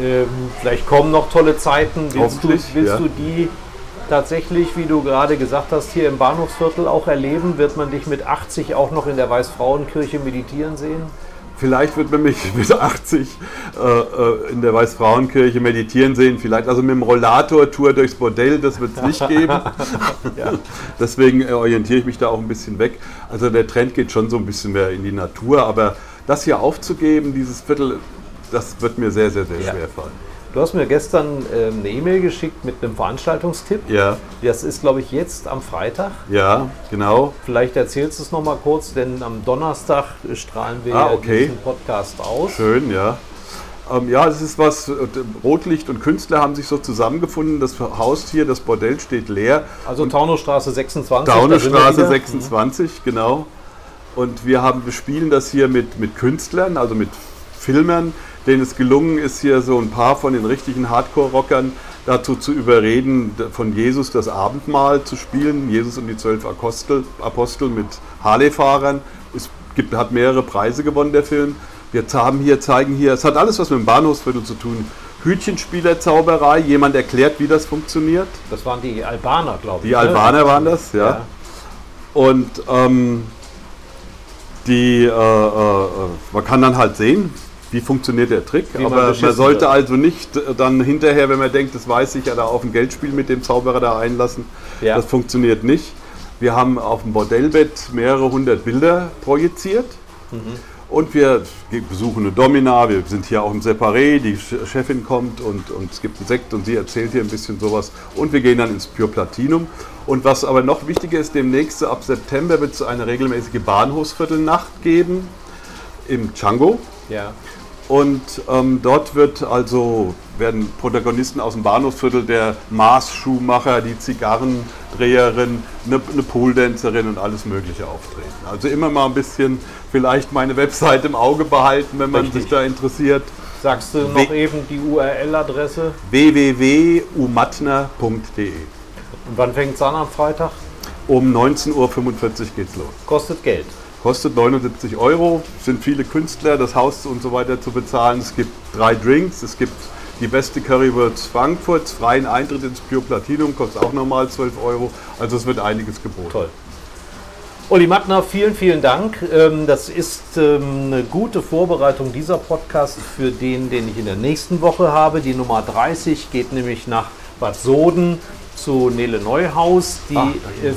Ähm, vielleicht kommen noch tolle Zeiten. Willst, du, willst ja. du die tatsächlich, wie du gerade gesagt hast, hier im Bahnhofsviertel auch erleben? Wird man dich mit 80 auch noch in der Weißfrauenkirche meditieren sehen? Vielleicht wird man mich mit 80 äh, äh, in der Weißfrauenkirche meditieren sehen. Vielleicht also mit dem Rollator-Tour durchs Bordell, das wird es nicht geben. ja. Deswegen äh, orientiere ich mich da auch ein bisschen weg. Also der Trend geht schon so ein bisschen mehr in die Natur, aber das hier aufzugeben, dieses Viertel, das wird mir sehr, sehr, sehr ja. schwer fallen. Du hast mir gestern äh, eine E-Mail geschickt mit einem Veranstaltungstipp. Ja. Das ist, glaube ich, jetzt am Freitag. Ja, genau. Vielleicht erzählst du es nochmal kurz, denn am Donnerstag strahlen wir ah, okay. diesen Podcast aus. Schön, ja. Ähm, ja, es ist was, äh, Rotlicht und Künstler haben sich so zusammengefunden. Das Haus hier, das Bordell steht leer. Also Taunusstraße 26. Taunusstraße 26, mhm. genau. Und wir haben, wir spielen das hier mit, mit Künstlern, also mit Filmern, denen es gelungen ist, hier so ein paar von den richtigen Hardcore-Rockern dazu zu überreden, von Jesus das Abendmahl zu spielen. Jesus und die zwölf Apostel, Apostel mit Harley-Fahrern. Es gibt, hat mehrere Preise gewonnen, der Film. Wir haben hier, zeigen hier, es hat alles was mit dem Bahnhofsviertel zu tun. Hütchenspielerzauberei, jemand erklärt, wie das funktioniert. Das waren die Albaner, glaube ich. Die ne? Albaner waren das, ja. ja. Und ähm, die, äh, äh, man kann dann halt sehen, wie funktioniert der Trick. Wie Aber man, man sollte wird. also nicht äh, dann hinterher, wenn man denkt, das weiß ich, ja da auf ein Geldspiel mit dem Zauberer da einlassen. Ja. Das funktioniert nicht. Wir haben auf dem Bordellbett mehrere hundert Bilder projiziert. Mhm. Und wir besuchen eine Domina, wir sind hier auch im Separé, die Chefin kommt und, und es gibt einen Sekt und sie erzählt hier ein bisschen sowas. Und wir gehen dann ins Pure Platinum. Und was aber noch wichtiger ist, demnächst ab September wird es eine regelmäßige Bahnhofsviertelnacht geben im Django. Ja. Und ähm, dort wird also, werden Protagonisten aus dem Bahnhofsviertel, der Maßschuhmacher, die Zigarrendreherin, eine, eine Pooldancerin und alles Mögliche auftreten. Also immer mal ein bisschen vielleicht meine Website im Auge behalten, wenn man Richtig. sich da interessiert. Sagst du noch w eben die URL-Adresse? www.umatner.de Und wann fängt es an am Freitag? Um 19.45 Uhr geht's los. Kostet Geld. Kostet 79 Euro, sind viele Künstler, das Haus und so weiter zu bezahlen. Es gibt drei Drinks, es gibt die beste Currywurst Frankfurts, freien Eintritt ins Pure Platinum, kostet auch nochmal 12 Euro. Also es wird einiges geboten. Toll. Uli Mattner, vielen, vielen Dank. Ähm, das ist ähm, eine gute Vorbereitung dieser Podcast für den, den ich in der nächsten Woche habe. Die Nummer 30 geht nämlich nach Bad Soden zu Nele Neuhaus, die Ach,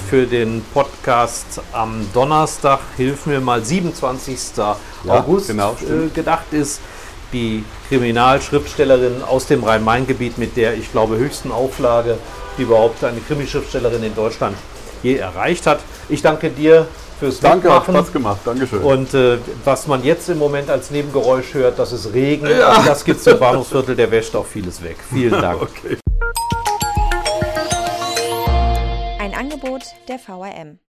für den Podcast am Donnerstag, hilf mir mal, 27. Ja, August genau, äh, gedacht ist. Die Kriminalschriftstellerin aus dem Rhein-Main-Gebiet mit der, ich glaube, höchsten Auflage, die überhaupt eine Krimischriftstellerin in Deutschland je erreicht hat. Ich danke dir fürs Danke, Mitmachen. hat Spaß gemacht. Dankeschön. Und äh, was man jetzt im Moment als Nebengeräusch hört, das ist Regen. Ja. Das gibt es im Bahnhofsviertel, der wäscht auch vieles weg. Vielen Dank. okay. Angebot der VRM.